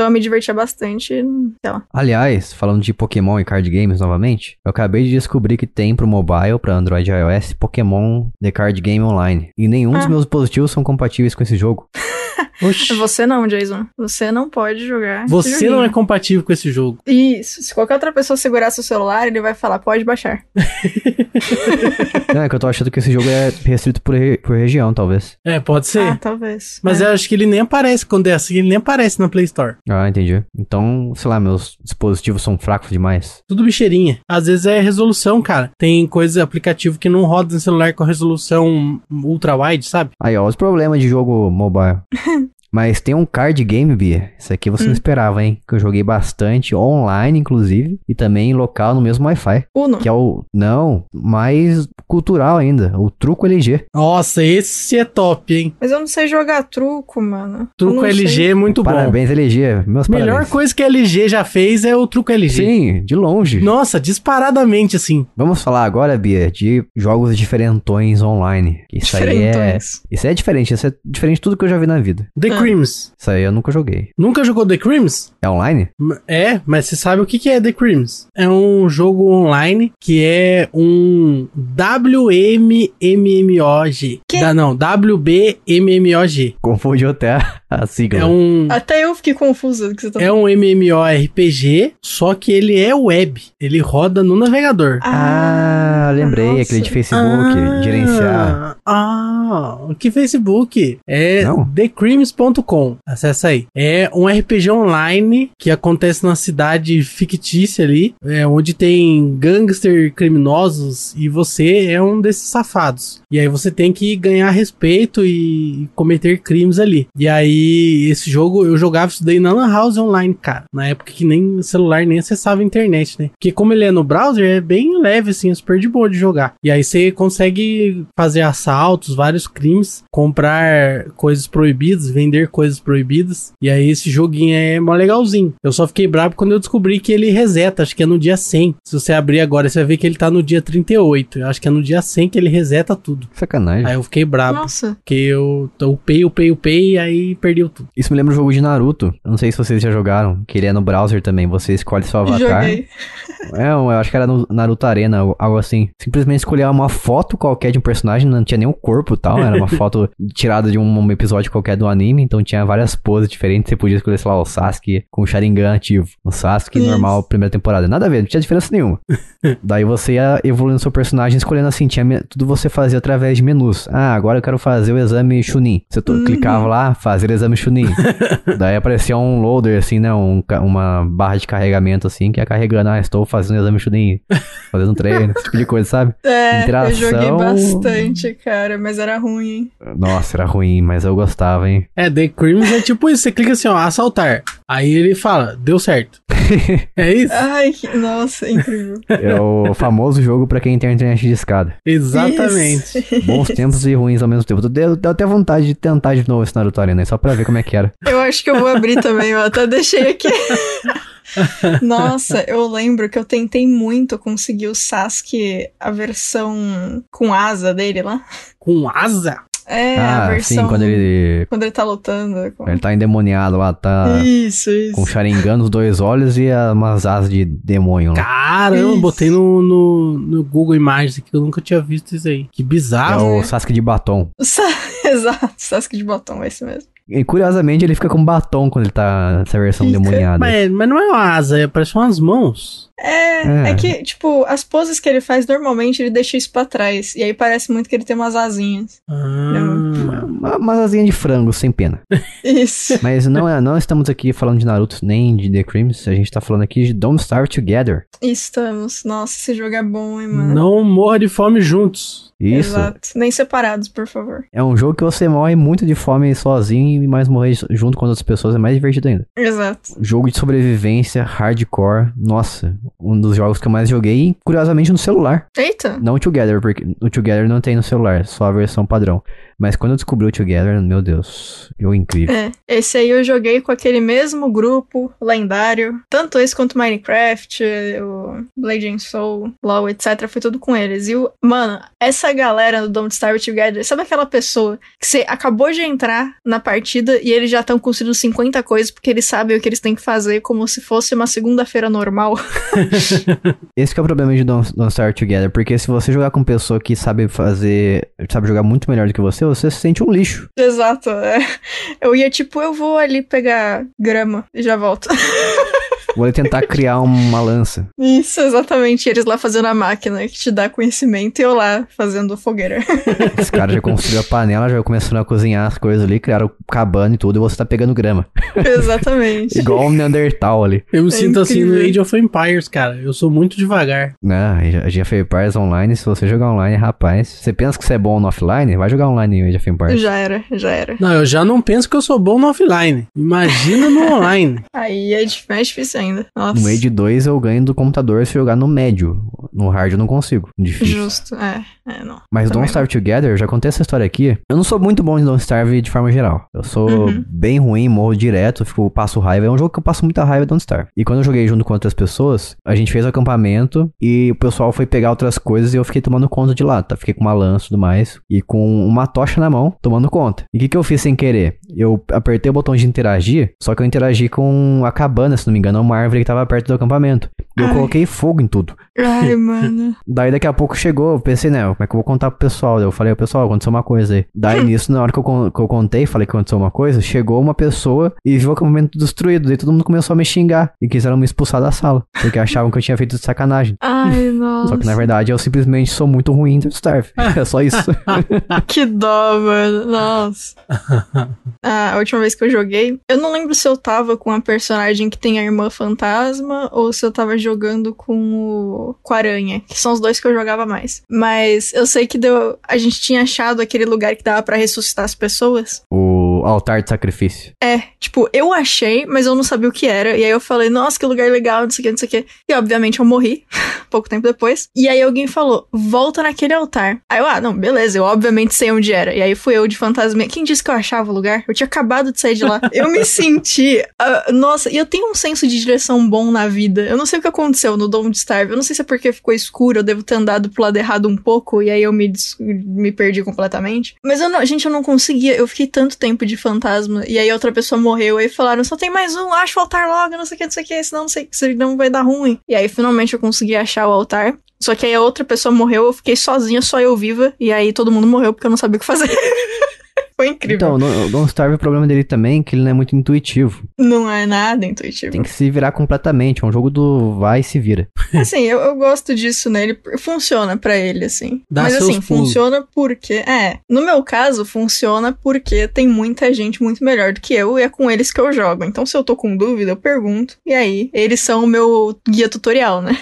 Então eu me divertia bastante, sei lá. Aliás, falando de Pokémon e card games novamente, eu acabei de descobrir que tem pro mobile, pra Android e iOS, Pokémon The Card Game Online. E nenhum dos Ah. meus dispositivos são compatíveis com esse jogo. Oxi. Você não, Jason. Você não pode jogar. Você não é compatível com esse jogo. Isso. Se qualquer outra pessoa segurar seu celular, ele vai falar, pode baixar. Não, é que eu tô achando que esse jogo é restrito por, re- por região, talvez. É, pode ser. Ah, talvez. Mas É. eu acho que ele nem aparece quando é assim, ele nem aparece na Play Store. Ah, entendi. Então, sei lá, meus dispositivos são fracos demais. Tudo bicheirinha. Às vezes é resolução, cara. Tem coisa, aplicativo que não roda no celular com resolução ultra wide, sabe? Aí, ó, os problemas de jogo mobile. Mas tem um card game, Bia. Isso aqui você não esperava, hein? Que eu joguei bastante, online, inclusive, e também local no mesmo Wi-Fi. Uno. Que é o. Não, mais cultural ainda. O truco LG. Nossa, esse é top, hein? Mas eu não sei jogar truco, mano. Truco LG sei. é muito bom. Parabéns, LG. Meus Melhor parabéns. coisa que a LG já fez é o truco LG. Sim, de longe. Nossa, disparadamente assim. Vamos falar agora, Bia, de jogos diferentões online. Isso aí é. Diferentões. Isso é diferente. Isso é diferente de tudo que eu já vi na vida. The Creams. Isso aí eu nunca joguei. Nunca jogou The Creams? É online? É, mas você sabe o que que é The Creams? É um jogo online que é um WMMMOG. Que? Da, não, WBMMOG. Confundiu até a, sigla. É um, Até eu fiquei confusa do que você tá é um MMORPG, só que ele é web. Ele roda no navegador. Ah, Ah, lembrei, Nossa. aquele de Facebook, gerenciar. Ah, que Facebook? É thecrimes.com. Acessa aí. É um RPG online que acontece numa cidade fictícia ali, é, onde tem gangster criminosos e você é um desses safados. E aí você tem que ganhar respeito e cometer crimes ali. E aí, esse jogo, eu jogava isso daí na Lan House online, cara. Na época que nem celular nem acessava a internet, né? Porque como ele é no browser, é bem leve, assim, é super de boa de jogar. E aí você consegue fazer assaltos, vários crimes, comprar coisas proibidas, vender coisas proibidas. E aí esse joguinho é mó legalzinho. Eu só fiquei bravo quando eu descobri que ele reseta, acho que é no dia 100. Se você abrir agora, você vai ver que ele tá no dia 38. Eu acho que é no dia 100 que ele reseta tudo. Sacanagem. Aí eu fiquei bravo. Nossa. Porque eu eu upei, upei, upei, e aí perdeu tudo. Isso me lembra o jogo de Naruto. Eu não sei se vocês já jogaram, que ele é no browser também. Você escolhe seu avatar. Joguei. É, eu acho que era no Naruto Arena, algo assim. Simplesmente escolher uma foto qualquer de um personagem, não tinha nem o corpo e tal, era uma foto tirada de um episódio qualquer do anime, então tinha várias poses diferentes. Você podia escolher, sei lá, o Sasuke com o Sharingan ativo, o Sasuke Isso. normal, primeira temporada. Nada a ver, não tinha diferença nenhuma. Daí você ia evoluindo seu personagem, escolhendo assim, tinha tudo você fazia através de menus. Ah, agora eu quero fazer o exame Chunin. Você to- clicava lá, fazer exame Chunin. Daí aparecia um loader, assim, né? Um, uma barra de carregamento, assim, que ia carregando. Ah, estou fazendo exame Chunin, fazendo treino, esse tipo de coisa, sabe? É, eu joguei Interação- bastante, cara, mas era ruim, hein? Nossa, era ruim, mas eu gostava, hein? É, The Crimes é tipo isso. Você clica assim, ó, assaltar. Aí ele fala, deu certo. É isso? Ai, que... nossa, incrível. É o famoso jogo pra quem tem internet de escada. Exatamente. Isso. Bons tempos e ruins ao mesmo tempo. Deu, deu até vontade de tentar de novo esse Naruto Arena, só pra ver como é que era. Eu acho que eu vou abrir também, eu até deixei aqui. Nossa, eu lembro que eu tentei muito conseguir o Sasuke, a versão com asa dele lá. Com asa? É, a ah, versão. sim, quando ele, quando ele tá lutando. com- ele tá endemoniado lá, tá Isso, isso. com o Sharingan nos dois olhos e a- umas asas de demônio lá. Caramba, Isso. botei no, no, no Google Imagens aqui, eu nunca tinha visto isso aí. Que É bizarro. o Sasuke de batom. Sa- Exato, Sasuke de botão, é isso mesmo. E curiosamente ele fica com batom quando ele tá nessa versão Fica. demoniada. Mas, mas não é uma asa, é, parece umas mãos. É, É. é, que, tipo, as poses que ele faz normalmente ele deixa isso pra trás. E aí parece muito que ele tem umas asinhas. Ah, Uma, uma asinha de frango, sem pena. Isso. Mas não, é, não estamos aqui falando de Naruto nem de The Crimes, a gente tá falando aqui de Don't Starve Together. Estamos. Nossa, esse jogo é bom, hein, mano. não morra de fome juntos. Isso. Exato. Nem separados, por favor. É um jogo que você morre muito de fome sozinho e mais morrer junto com outras pessoas é mais divertido ainda. Exato. Jogo de sobrevivência, hardcore, nossa, um dos jogos que eu mais joguei, curiosamente no celular. Eita. Não o Together, porque o Together não tem no celular, só a versão padrão. Mas quando eu descobri o Together, meu Deus, jogo incrível. É. Esse aí eu joguei com aquele mesmo grupo lendário. Tanto esse quanto Minecraft, o Blade and Soul, LoL, etc. Foi tudo com eles. E o. Mano, essa galera do Don't Starve Together, sabe aquela pessoa que você acabou de entrar na partida e eles já estão construindo 50 coisas porque eles sabem o que eles têm que fazer como se fosse uma segunda-feira normal? Esse que é o problema de Don't, Don't Starve Together, porque se você jogar com pessoa que sabe fazer, sabe jogar muito melhor do que você, você se sente um lixo. Exato. é. Eu ia tipo, eu vou ali pegar grama e já volto. Vou ali tentar criar uma lança. Isso, exatamente. Eles lá fazendo a máquina que te dá conhecimento e eu lá fazendo fogueira. Os caras já construíram a panela, já começaram a cozinhar as coisas ali, criaram cabana e tudo, e você tá pegando grama. exatamente. Igual um Neandertal ali. Eu me É sinto assim no incrível. Age of Empires, cara. Eu sou muito devagar. Né, a gente fez Empires online, se você jogar online, rapaz, você pensa que você é bom no offline, vai jogar online em Age of Empires. Já era, já era. Não, eu já não penso que eu sou bom no offline. Imagina no online. Aí é mais difícil ainda. Nossa. No Age 2 eu ganho do computador se jogar no médio. No hard eu não consigo. Difícil. Justo. É, é, não. Mas Também Don't Starve Together, eu já contei essa história aqui. Eu não sou muito bom em Don't Starve de forma geral. Eu sou Uhum. bem ruim, morro direto, fico, passo raiva. É um jogo que eu passo muita raiva Don't Starve. E quando eu joguei junto com outras pessoas, a gente fez o acampamento e o pessoal foi pegar outras coisas e eu fiquei tomando conta de lá, tá? Fiquei com uma lança e tudo mais e com uma tocha na mão, tomando conta. E o que, que eu fiz sem querer? Eu apertei o botão de interagir, só que eu interagi com a cabana, se não me engano, uma árvore que tava perto do acampamento. Eu Ai. coloquei fogo em tudo. Ai, mano. Daí daqui a pouco chegou, eu pensei, né, como é que eu vou contar pro pessoal? Eu falei, pessoal, aconteceu uma coisa aí. Daí nisso, na hora que eu, que eu contei, falei que aconteceu uma coisa, chegou uma pessoa e viu o acampamento destruído. Daí todo mundo começou a me xingar e quiseram me expulsar da sala, porque achavam que eu tinha feito de sacanagem. Ai, nossa. Só que na verdade eu simplesmente sou muito ruim em Starve. É só isso. Que dó, mano. Nossa. Ah, a última vez que eu joguei, eu não lembro se eu tava com a personagem que tem a irmã fantasma ou se eu tava jogando com o com a aranha, que são os dois que eu jogava mais. Mas eu sei que deu, a gente tinha achado aquele lugar que dava pra ressuscitar as pessoas. o altar de sacrifício. É, tipo, eu achei, mas eu não sabia o que era. E aí eu falei, nossa, que lugar legal, não sei o que, não sei o que. E obviamente eu morri, pouco tempo depois. E aí alguém falou, volta naquele altar. Aí eu, ah, não, beleza, eu obviamente sei onde era. E aí fui eu de fantasma. Quem disse que eu achava o lugar? Eu tinha acabado de sair de lá. Eu me senti. ah, nossa, e eu tenho um senso de direção bom na vida. Eu não sei o que aconteceu no Don't Starve. Eu não sei se é porque ficou escuro, eu devo ter andado pro lado errado um pouco. E aí eu me, me perdi completamente. Mas eu não, gente, eu não conseguia. Eu fiquei tanto tempo de fantasma. E aí outra pessoa morreu. Aí falaram, só tem mais um, acha o altar logo, não sei o que, não sei o que, senão não sei, senão vai dar ruim. E aí finalmente eu consegui achar o altar. Só que aí a outra pessoa morreu, eu fiquei sozinha, só eu viva. E aí todo mundo morreu porque eu não sabia o que fazer. Foi incrível. Então, no- o Don't Starve, o problema dele também é que ele não é muito intuitivo. Não é nada intuitivo. Tem que se virar completamente. É um jogo do vai e se vira. Assim, eu, eu gosto disso nele. Funciona pra ele, assim. Dá Mas assim, pulos. funciona porque. É. No meu caso, funciona porque tem muita gente muito melhor do que eu e é com eles que eu jogo. Então, se eu tô com dúvida, eu pergunto. E aí, eles são o meu guia tutorial, né?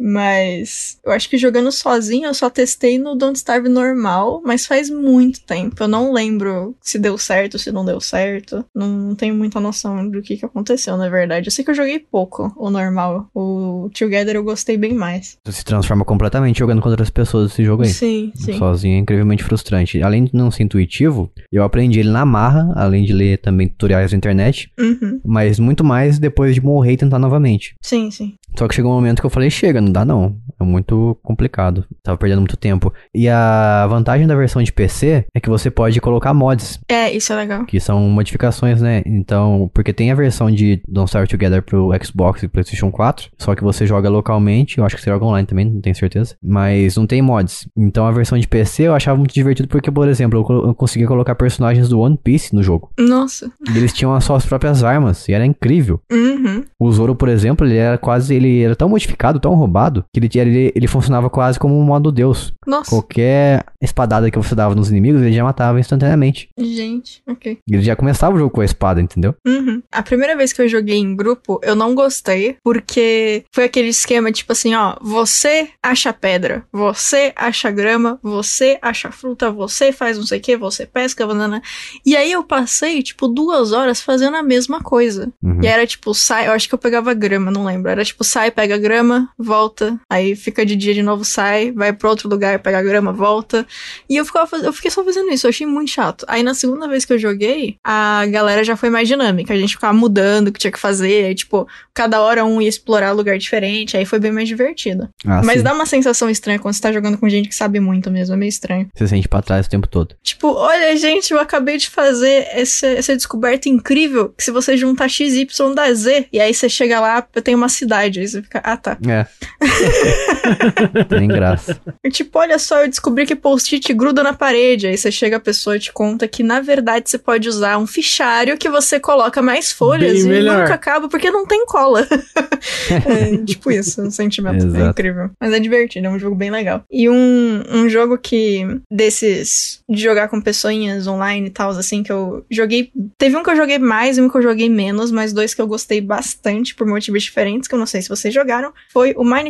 Mas eu acho que jogando sozinho eu só testei no Don't Starve normal, mas faz muito tempo. Eu não lembro se deu certo, se não deu certo. Não, não tenho muita noção do que, que aconteceu, na verdade. Eu sei que eu joguei pouco o normal. O Together eu gostei bem mais. Você se transforma completamente jogando contra outras pessoas esse jogo aí. Sim, sim. Sozinho é incrivelmente frustrante. Além de não ser intuitivo, eu aprendi ele na marra, além de ler também tutoriais na internet, Uhum. mas muito mais depois de morrer e tentar novamente. Sim, sim. Só que chegou um momento que eu falei, chega, não dá não. É muito complicado. Tava perdendo muito tempo. E a vantagem da versão de PC é que você pode colocar mods, É, isso é legal. que são modificações, né? Então, porque tem a versão de Don't Start Together pro Xbox e PlayStation 4, só que você joga localmente, eu acho que você joga online também, não tenho certeza, mas não tem mods. Então, a versão de PC eu achava muito divertido porque, por exemplo, eu, conseguia colocar personagens do One Piece no jogo. Nossa. E eles tinham as suas próprias armas, e era incrível. Uhum. O Zoro, por exemplo, ele era quase, ele era tão modificado, tão roubado, que ele, ele, ele funcionava quase como um modo deus. Nossa. Qualquer espadada que você dava nos inimigos, ele já matava instantaneamente. Gente, ok. Ele já começava o jogo com a espada, entendeu? Uhum. A primeira vez que eu joguei em grupo, eu não gostei, porque foi aquele esquema tipo assim, ó, você acha pedra, você acha grama, você acha fruta, você faz não sei o que, você pesca, banana. E aí eu passei, tipo, duas horas fazendo a mesma coisa. Uhum. E era tipo, sai, eu acho que eu pegava grama, não lembro. Era tipo, sai, pega grama, volta, aí fica de dia de novo, sai, vai pra outro lugar, pega grama, volta. E eu ficava eu fiquei só fazendo isso, eu achei muito chato. Aí na segunda vez que eu joguei, a galera já foi mais dinâmica, a gente ficava mudando o que tinha que fazer, aí tipo, cada hora um ia explorar lugar diferente, aí foi bem mais divertido. Ah, Mas sim. dá uma sensação estranha quando você tá jogando com gente que sabe muito mesmo, é meio estranho. Você sente pra trás o tempo todo. Tipo, olha, gente, eu acabei de fazer essa, essa descoberta incrível que se você juntar X, Y dá Z, e aí você chega lá, tem uma cidade, aí você fica, ah tá. É. Tem graça. E, tipo, olha só, eu descobri que post-it gruda na parede, aí você chega a pessoa e te conta que na verdade você pode usar um fichário que você coloca mais folhas Bem e melhor. nunca acaba porque não tem cola. é, tipo isso, o sentimento. É Exato. incrível. Mas é divertido, é um jogo bem legal. E um, um jogo que, desses, de jogar com pessoinhas online e tal, assim, que eu joguei. Teve um que eu joguei mais e um que eu joguei menos, mas dois que eu gostei bastante por motivos diferentes, que eu não sei se vocês jogaram, foi o Minecraft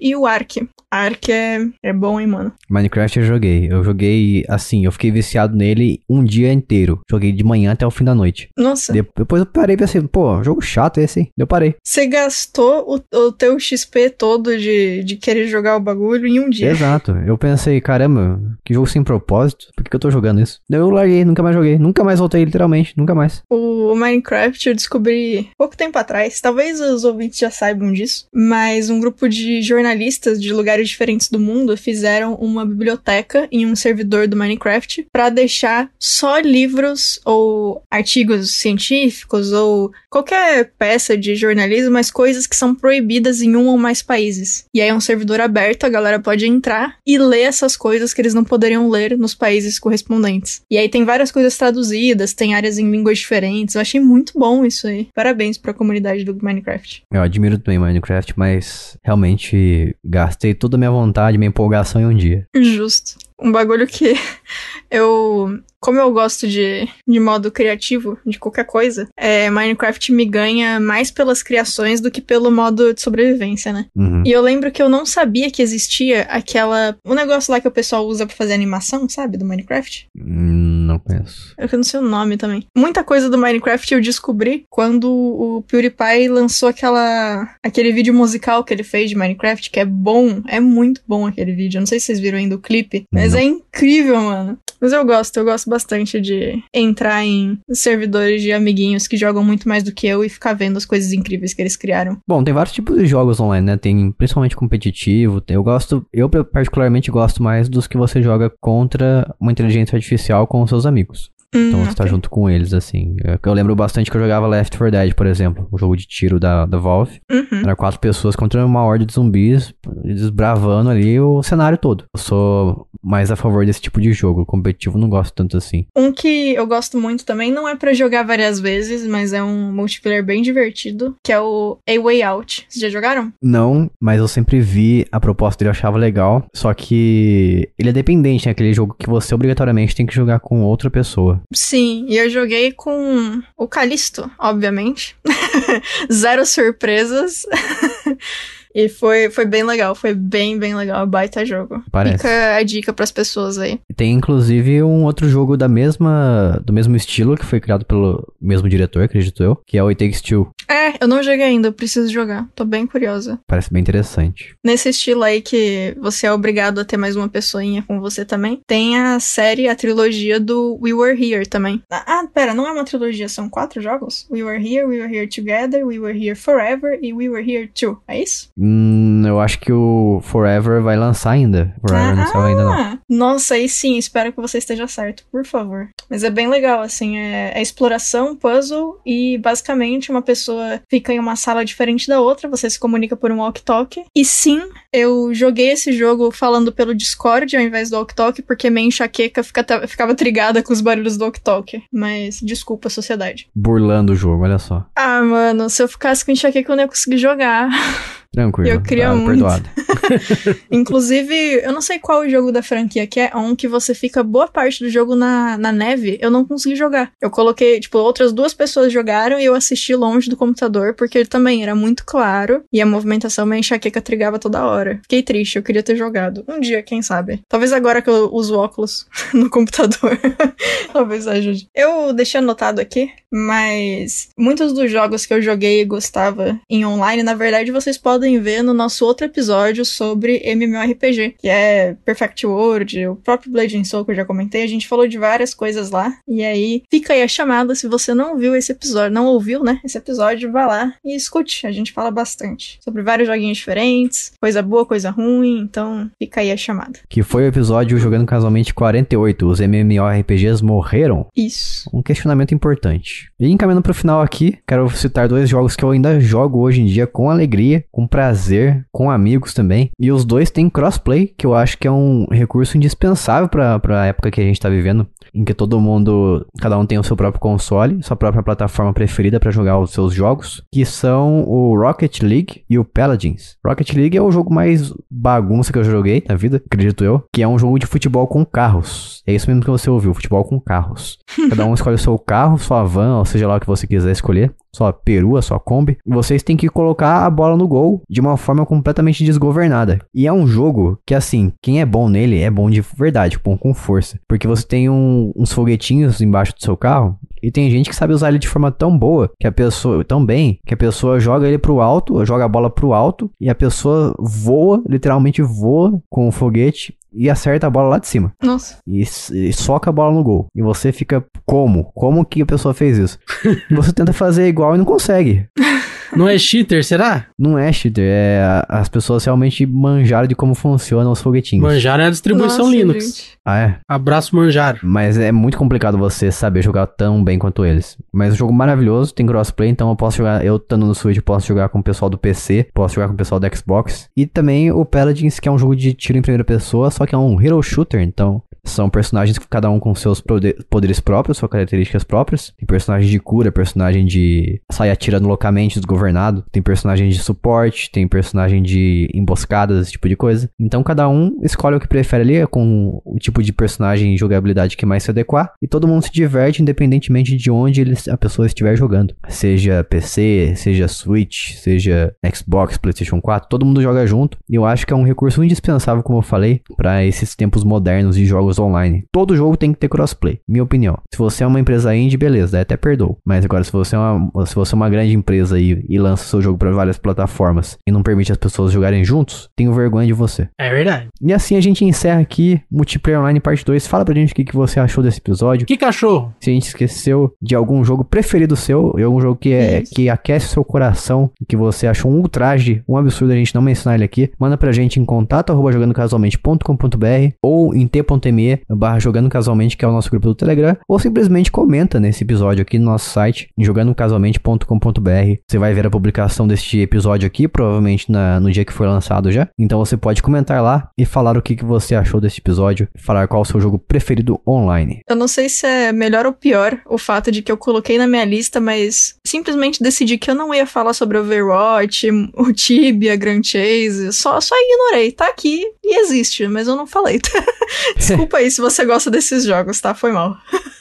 e o Ark. Ark é, é bom, hein, mano? Minecraft eu joguei. Eu joguei assim, eu fiquei viciado nele um dia inteiro. Joguei de manhã até o fim da noite. Nossa. De- Depois eu parei e pensei, pô, jogo chato esse, hein? Eu parei. Você gastou o, o teu XP todo de, de querer jogar o bagulho em um dia. Exato. Eu pensei, caramba, que jogo sem propósito. Por que, que eu tô jogando isso? Daí eu larguei, nunca mais joguei. Nunca mais voltei, literalmente. Nunca mais. O Minecraft eu descobri pouco tempo atrás. Talvez os ouvintes já saibam disso, mas um grupo de jornalistas de lugares diferentes do mundo fizeram uma biblioteca em um servidor do Minecraft para deixar só livros ou artigos científicos ou qualquer peça de jornalismo, mas coisas que são proibidas em um ou mais países. E aí é um servidor aberto, a galera pode entrar e ler essas coisas que eles não poderiam ler nos países correspondentes. E aí tem várias coisas traduzidas, tem áreas em línguas diferentes. Eu achei muito bom isso aí. Parabéns pra comunidade do Minecraft. Eu admiro também Minecraft, mas realmente gastei toda a minha vontade, minha empolgação em um dia. Justo. Um bagulho que eu como eu gosto de, de modo criativo de qualquer coisa, é, Minecraft me ganha mais pelas criações do que pelo modo de sobrevivência, né? Uhum. E eu lembro que eu não sabia que existia aquela. O um negócio lá que o pessoal usa para fazer animação, sabe? Do Minecraft. Hum, não conheço. Eu não sei o nome também. Muita coisa do Minecraft eu descobri quando o PewDiePie lançou aquela. aquele vídeo musical que ele fez de Minecraft, que é bom. É muito bom aquele vídeo. Eu não sei se vocês viram ainda o clipe, mas é incrível, mano. Mas eu gosto, eu gosto bastante de entrar em servidores de amiguinhos que jogam muito mais do que eu e ficar vendo as coisas incríveis que eles criaram. Bom, tem vários tipos de jogos online, né? Tem principalmente competitivo. tem- Eu gosto, eu particularmente gosto mais dos que você joga contra uma inteligência artificial com os seus amigos. Então Hum, você tá ok. junto com eles, assim. Eu, eu lembro bastante que eu jogava Left 4 Dead, por exemplo, um jogo de tiro da, da Valve. Uhum. Era quatro pessoas contra uma horda de zumbis, desbravando ali o cenário todo. Eu sou mais a favor desse tipo de jogo. Competitivo não gosto tanto assim. Um que eu gosto muito também, não é pra jogar várias vezes, mas é um multiplayer bem divertido, que é o A Way Out. Vocês já jogaram? Não, mas eu sempre vi a proposta dele, eu achava legal. Só que ele é dependente, né? Aquele jogo que você obrigatoriamente tem que jogar com outra pessoa. Sim, e eu joguei com o Calisto, obviamente. Zero surpresas. e foi, foi bem legal, foi bem, bem legal. Baita jogo. Parece. Fica a dica pras pessoas aí. Tem inclusive um outro jogo da mesma, do mesmo estilo, que foi criado pelo mesmo diretor, acredito eu, que é o It Takes Two. É, eu não joguei ainda, eu preciso jogar. Tô bem curiosa. Parece bem interessante. Nesse estilo aí que você é obrigado a ter mais uma pessoinha com você também, tem a série, a trilogia do We Were Here também. Ah, ah, pera, não é uma trilogia, são quatro jogos? We Were Here, We Were Here Together, We Were Here Forever e We Were Here Too. É isso? Hum, eu acho que o Forever vai lançar ainda. Forever não saiu ainda não. Ah, Nossa, aí sim, espero que você esteja certo, por favor. Mas é bem legal, assim, é, é exploração, puzzle e basicamente uma pessoa fica em uma sala diferente da outra, você se comunica por um walkie-talkie. E sim, eu joguei esse jogo falando pelo Discord ao invés do walkie-talkie, porque minha enxaqueca fica- ficava trigada com os barulhos do walkie-talkie. Mas desculpa, sociedade. Burlando o jogo, olha só. Ah, mano, se eu ficasse com enxaqueca eu não ia conseguir jogar. Tranquilo. Eu queria tá muito. Perdoado. Inclusive, eu não sei qual o jogo da franquia que é, é um que você fica boa parte do jogo na, na neve, eu não consegui jogar. Eu coloquei, tipo, outras duas pessoas jogaram e eu assisti longe do computador, porque ele também era muito claro e a movimentação minha enxaqueca trigava toda hora. Fiquei triste, eu queria ter jogado. Um dia, quem sabe. Talvez agora que eu uso óculos no computador. Talvez ajude. Eu deixei anotado aqui, mas muitos dos jogos que eu joguei e gostava em online, na verdade, vocês podem ver no nosso outro episódio sobre MMORPG, que é Perfect World, o próprio Blade and Soul que eu já comentei. A gente falou de várias coisas lá. E aí, fica aí a chamada. Se você não viu esse episódio, não ouviu, né? Esse episódio, vá lá e escute. A gente fala bastante sobre vários joguinhos diferentes, coisa boa, coisa ruim. Então, fica aí a chamada. Que foi o episódio Jogando Casualmente 48. Os MMORPGs morreram? Isso. Um questionamento importante. E encaminhando pro final aqui, quero citar dois jogos que eu ainda jogo hoje em dia com alegria, com prazer, com amigos também. E os dois têm crossplay, que eu acho que é um recurso indispensável pra, pra época que a gente tá vivendo, em que todo mundo, cada um tem o seu próprio console, sua própria plataforma preferida pra jogar os seus jogos, que são o Rocket League e o Paladins. Rocket League é o jogo mais bagunça que eu joguei na vida, acredito eu, que é um jogo de futebol com carros. É isso mesmo que você ouviu, futebol com carros. Cada um escolhe o seu carro, sua van, ou seja lá o que você quiser escolher, sua perua, sua Kombi. Vocês têm que colocar a bola no gol de uma forma completamente desgovernada. E é um jogo que, assim, quem é bom nele é bom de verdade, bom com força. Porque você tem um- uns foguetinhos embaixo do seu carro. E tem gente que sabe usar ele de forma tão boa que a pessoa, tão bem, que a pessoa joga ele pro alto, joga a bola pro alto e a pessoa voa, literalmente voa com o foguete e acerta a bola lá de cima Nossa. e, e soca a bola no gol. E você fica como? Como que a pessoa fez isso? você tenta fazer igual e não consegue. Não é cheater, será? Não é cheater, é as pessoas realmente manjaram de como funcionam os foguetinhos. Manjaro é a distribuição Nossa, Linux. gente. Ah, é? Abraço, Manjaro. Mas é muito complicado você saber jogar tão bem quanto eles. Mas é um jogo maravilhoso, tem crossplay, então eu posso jogar, eu estando no Switch, eu posso jogar com o pessoal do PC, posso jogar com o pessoal do Xbox. E também o Paladins, que é um jogo de tiro em primeira pessoa, só que é um hero shooter, então são personagens que cada um com seus pode- poderes próprios, suas características próprias. Tem personagem de cura, personagem de sair atirando loucamente, desgovernado. Tem personagem de suporte, tem personagem de emboscadas, esse tipo de coisa. Então cada um escolhe o que prefere ali, com o tipo de personagem e jogabilidade que mais se adequar. E todo mundo se diverte independentemente de onde eles, a pessoa estiver jogando. Seja PC, seja Switch, seja Xbox, PlayStation 4, todo mundo joga junto. E eu acho que é um recurso indispensável, como eu falei, para esses tempos modernos de jogos online. Todo jogo tem que ter crossplay, minha opinião. Se você é uma empresa indie, beleza, daí até perdoo. Mas agora, se você é uma, se você é uma grande empresa e, e lança seu jogo para várias plataformas e não permite as pessoas jogarem juntos, tenho vergonha de você. É verdade. E assim a gente encerra aqui Multiplayer Online Parte 2. Fala pra gente o que, que você achou desse episódio. Que cachorro? Se a gente esqueceu de algum jogo preferido seu, de algum jogo que, é, Isso. que aquece o seu coração, que você achou um ultraje, um absurdo a gente não mencionar ele aqui, manda pra gente em contato arroba jogandocasualmente.com.br ou em t.me barra jogando casualmente, que é o nosso grupo do Telegram, ou simplesmente comenta nesse episódio aqui no nosso site, jogandocasualmente.com.br. Você vai ver a publicação deste episódio aqui, provavelmente na- no dia que foi lançado já. Então você pode comentar lá e falar o que, que você achou deste episódio, falar qual o seu jogo preferido online. Eu não sei se é melhor ou pior o fato de que eu coloquei na minha lista, mas simplesmente decidi que eu não ia falar sobre Overwatch, o Tibia, Grand Chase. Só, só ignorei. Tá aqui e existe, mas eu não falei. Desculpa aí se você gosta desses jogos, tá? Foi mal.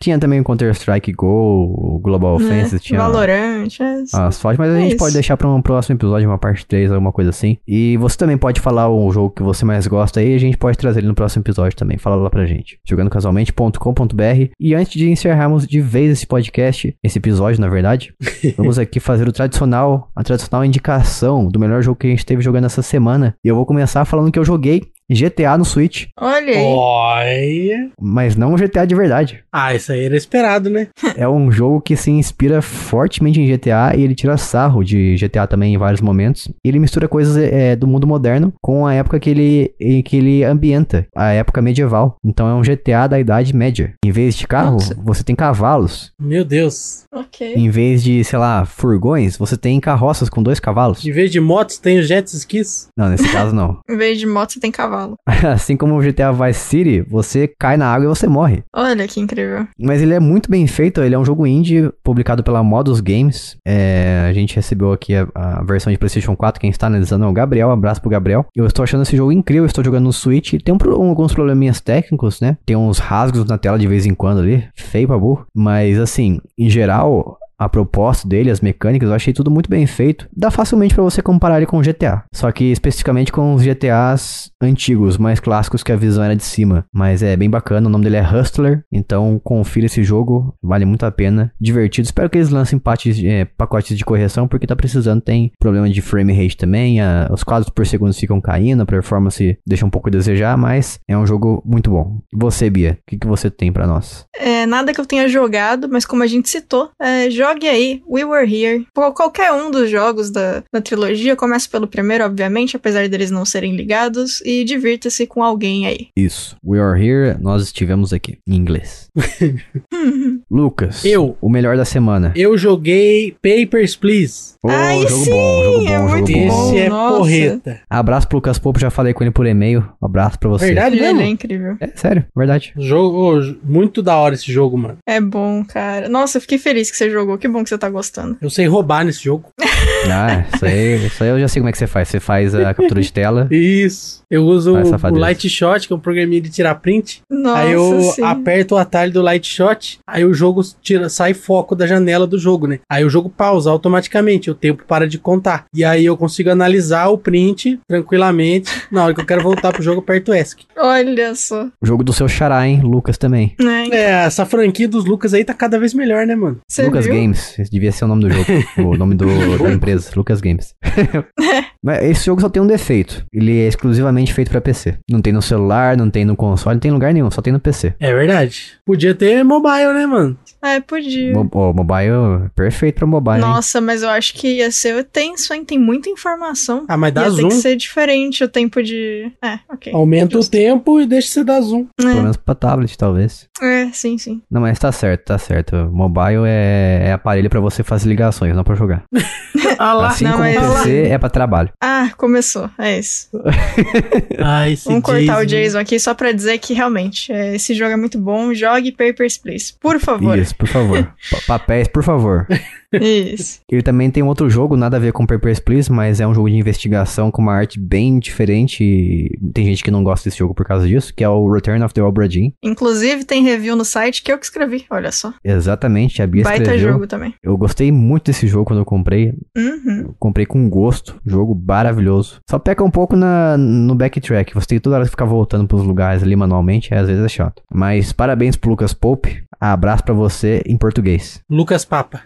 Tinha também o Counter-Strike Go, o Global Offensive, Né? tinha Valorant. É... as fotos, mas a É gente isso. pode deixar pra um próximo episódio, uma parte 3, alguma coisa assim. E você também pode falar o jogo que você mais gosta aí, a gente pode trazer ele no próximo episódio também. Fala lá pra gente. jogandocasualmente.com.br. E antes de encerrarmos de vez esse podcast, esse episódio, na verdade, vamos aqui fazer o tradicional, a tradicional indicação do melhor jogo que a gente teve jogando essa semana. E eu vou começar falando que eu joguei GTA no Switch, Olha aí. Olha. mas não um GTA de verdade. Ah, isso aí era esperado, né? É um jogo que se inspira fortemente em GTA e ele tira sarro de GTA também em vários momentos. Ele mistura coisas é, do mundo moderno com a época que ele, em que ele ambienta, a época medieval. Então é um GTA da Idade Média. Em vez de carro, Nossa. você tem cavalos. Meu Deus. Ok. Em vez de, sei lá, furgões, você tem carroças com dois cavalos. Em vez de motos, tem os jet skis. Não, nesse caso não. Em vez de moto, você tem cavalo. Assim como o GTA Vice City, você cai na água e você morre. Olha que incrível. Mas ele é muito bem feito, ele é um jogo indie publicado pela Modus Games. É, a gente recebeu aqui a, a versão de PlayStation 4, quem está analisando é o Gabriel, um abraço pro Gabriel. Eu estou achando esse jogo incrível, estou jogando no Switch. Tem um alguns probleminhas técnicos, né? Tem uns rasgos na tela de vez em quando ali, feio pra burro. Mas assim, em geral, a proposta dele, as mecânicas, eu achei tudo muito bem feito. Dá facilmente pra você comparar ele com o GTA. Só que especificamente com os GTAs antigos, mais clássicos que a visão era de cima. Mas é bem bacana, o nome dele é Hustler. Então confira esse jogo, vale muito a pena. Divertido. Espero que eles lancem é, pacotes de correção, porque tá precisando. Tem problema de frame rate também. a- os quadros por segundo ficam caindo, a performance deixa um pouco a desejar, mas é um jogo muito bom. Você, Bia, o que, que você tem pra nós? É, nada que eu tenha jogado, mas como a gente citou, é, jogue aí We Were Here. Qual- Qualquer um dos jogos da, da trilogia, começa pelo primeiro, obviamente, apesar deles não serem ligados, e divirta-se com alguém aí. Isso. We are here, nós estivemos aqui, em inglês. Lucas. Eu. O melhor da semana. Eu joguei Papers, Please. Ô, Ai, jogo sim, bom, jogo bom, é jogo muito bom. bom. Esse é nossa. porreta. Abraço pro Lucas Popo, já falei com ele por e-mail. Um abraço pra você. Verdade Ele é mesmo? incrível. É, sério, verdade. Jogo, muito da hora esse jogo, mano. É bom, cara. Nossa, eu fiquei feliz que você jogou. Que bom que você tá gostando. Eu sei roubar nesse jogo. Ah, isso aí, isso aí eu já sei como é que você faz. Você faz a captura de tela. Isso. Eu uso o, safadeza. Light Shot, que é um programinha de tirar print. Nossa, aí eu sim. aperto o atalho do Light Shot, aí o jogo tira, sai foco da janela do jogo, né? Aí o jogo pausa automaticamente, o tempo para de contar. E aí eu consigo analisar o print tranquilamente. Na hora que eu quero voltar pro jogo, aperto ESC. Olha só. O jogo do seu xará, hein? Lucas também. Né? É, essa franquia dos Lucas aí tá cada vez melhor, né, mano? Você Lucas viu? Games. Esse devia ser o nome do jogo. o nome do, da empresa. Lucas Games. Mas esse jogo só tem um defeito. Ele é exclusivamente feito pra PC. Não tem no celular, não tem no console, não tem em lugar nenhum, só tem no PC. É verdade. Podia ter mobile, né, mano? É, podia. Mo mobile, perfeito pra mobile. hein? Nossa, mas eu acho que ia ser tenso, hein? Tem muita informação. Ah, mas dá ia zoom. ter que ser diferente o tempo de. É, ok. Aumenta Justo. o tempo e deixa você dar zoom. Pelo menos pra tablet, talvez. É, sim, sim. Não, mas tá certo, tá certo. Mobile é, é aparelho pra você fazer ligações, não pra jogar. Ah lá. Assim não, como mas- PC é pra trabalho. Ah, começou. É isso. Ai, esse Vamos cortar o Jason. Jason aqui só pra dizer que realmente é, esse jogo é muito bom. Jogue Papers, Please. Por favor. Isso, por favor. Pa- Papéis, por favor. Isso. Ele também tem outro jogo, nada a ver com Papers, Please, mas é um jogo de investigação com uma arte bem diferente. e Tem gente que não gosta desse jogo por causa disso, que é o Return of the Obra Dinn. Inclusive, tem review no site que eu que escrevi. Olha só. Exatamente, a Bia Baita escreveu. jogo também. Eu gostei muito desse jogo quando eu comprei. Uhum. Eu comprei com gosto. Jogo maravilhoso. Só peca um pouco na, no backtrack. Você tem que toda hora ficar voltando pros lugares ali manualmente. Às vezes é chato. Mas parabéns pro Lucas Pope. Abraço pra você em português. Lucas Papa.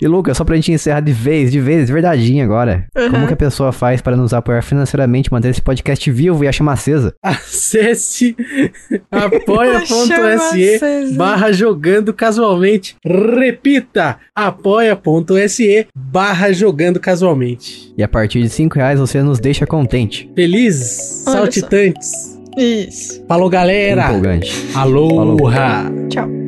E Lucas, só pra gente encerrar de vez, de vez, de agora. Uhum. Como que a pessoa faz para nos apoiar financeiramente, manter esse podcast vivo e a chama acesa? Acesse apoia.se barra jogando casualmente. Repita, apoia.se barra jogando casualmente. E a partir de 5 reais você nos deixa contente. Felizes, saltitantes. Isso. Falou, galera. Empolgante. Aloha. Tchau.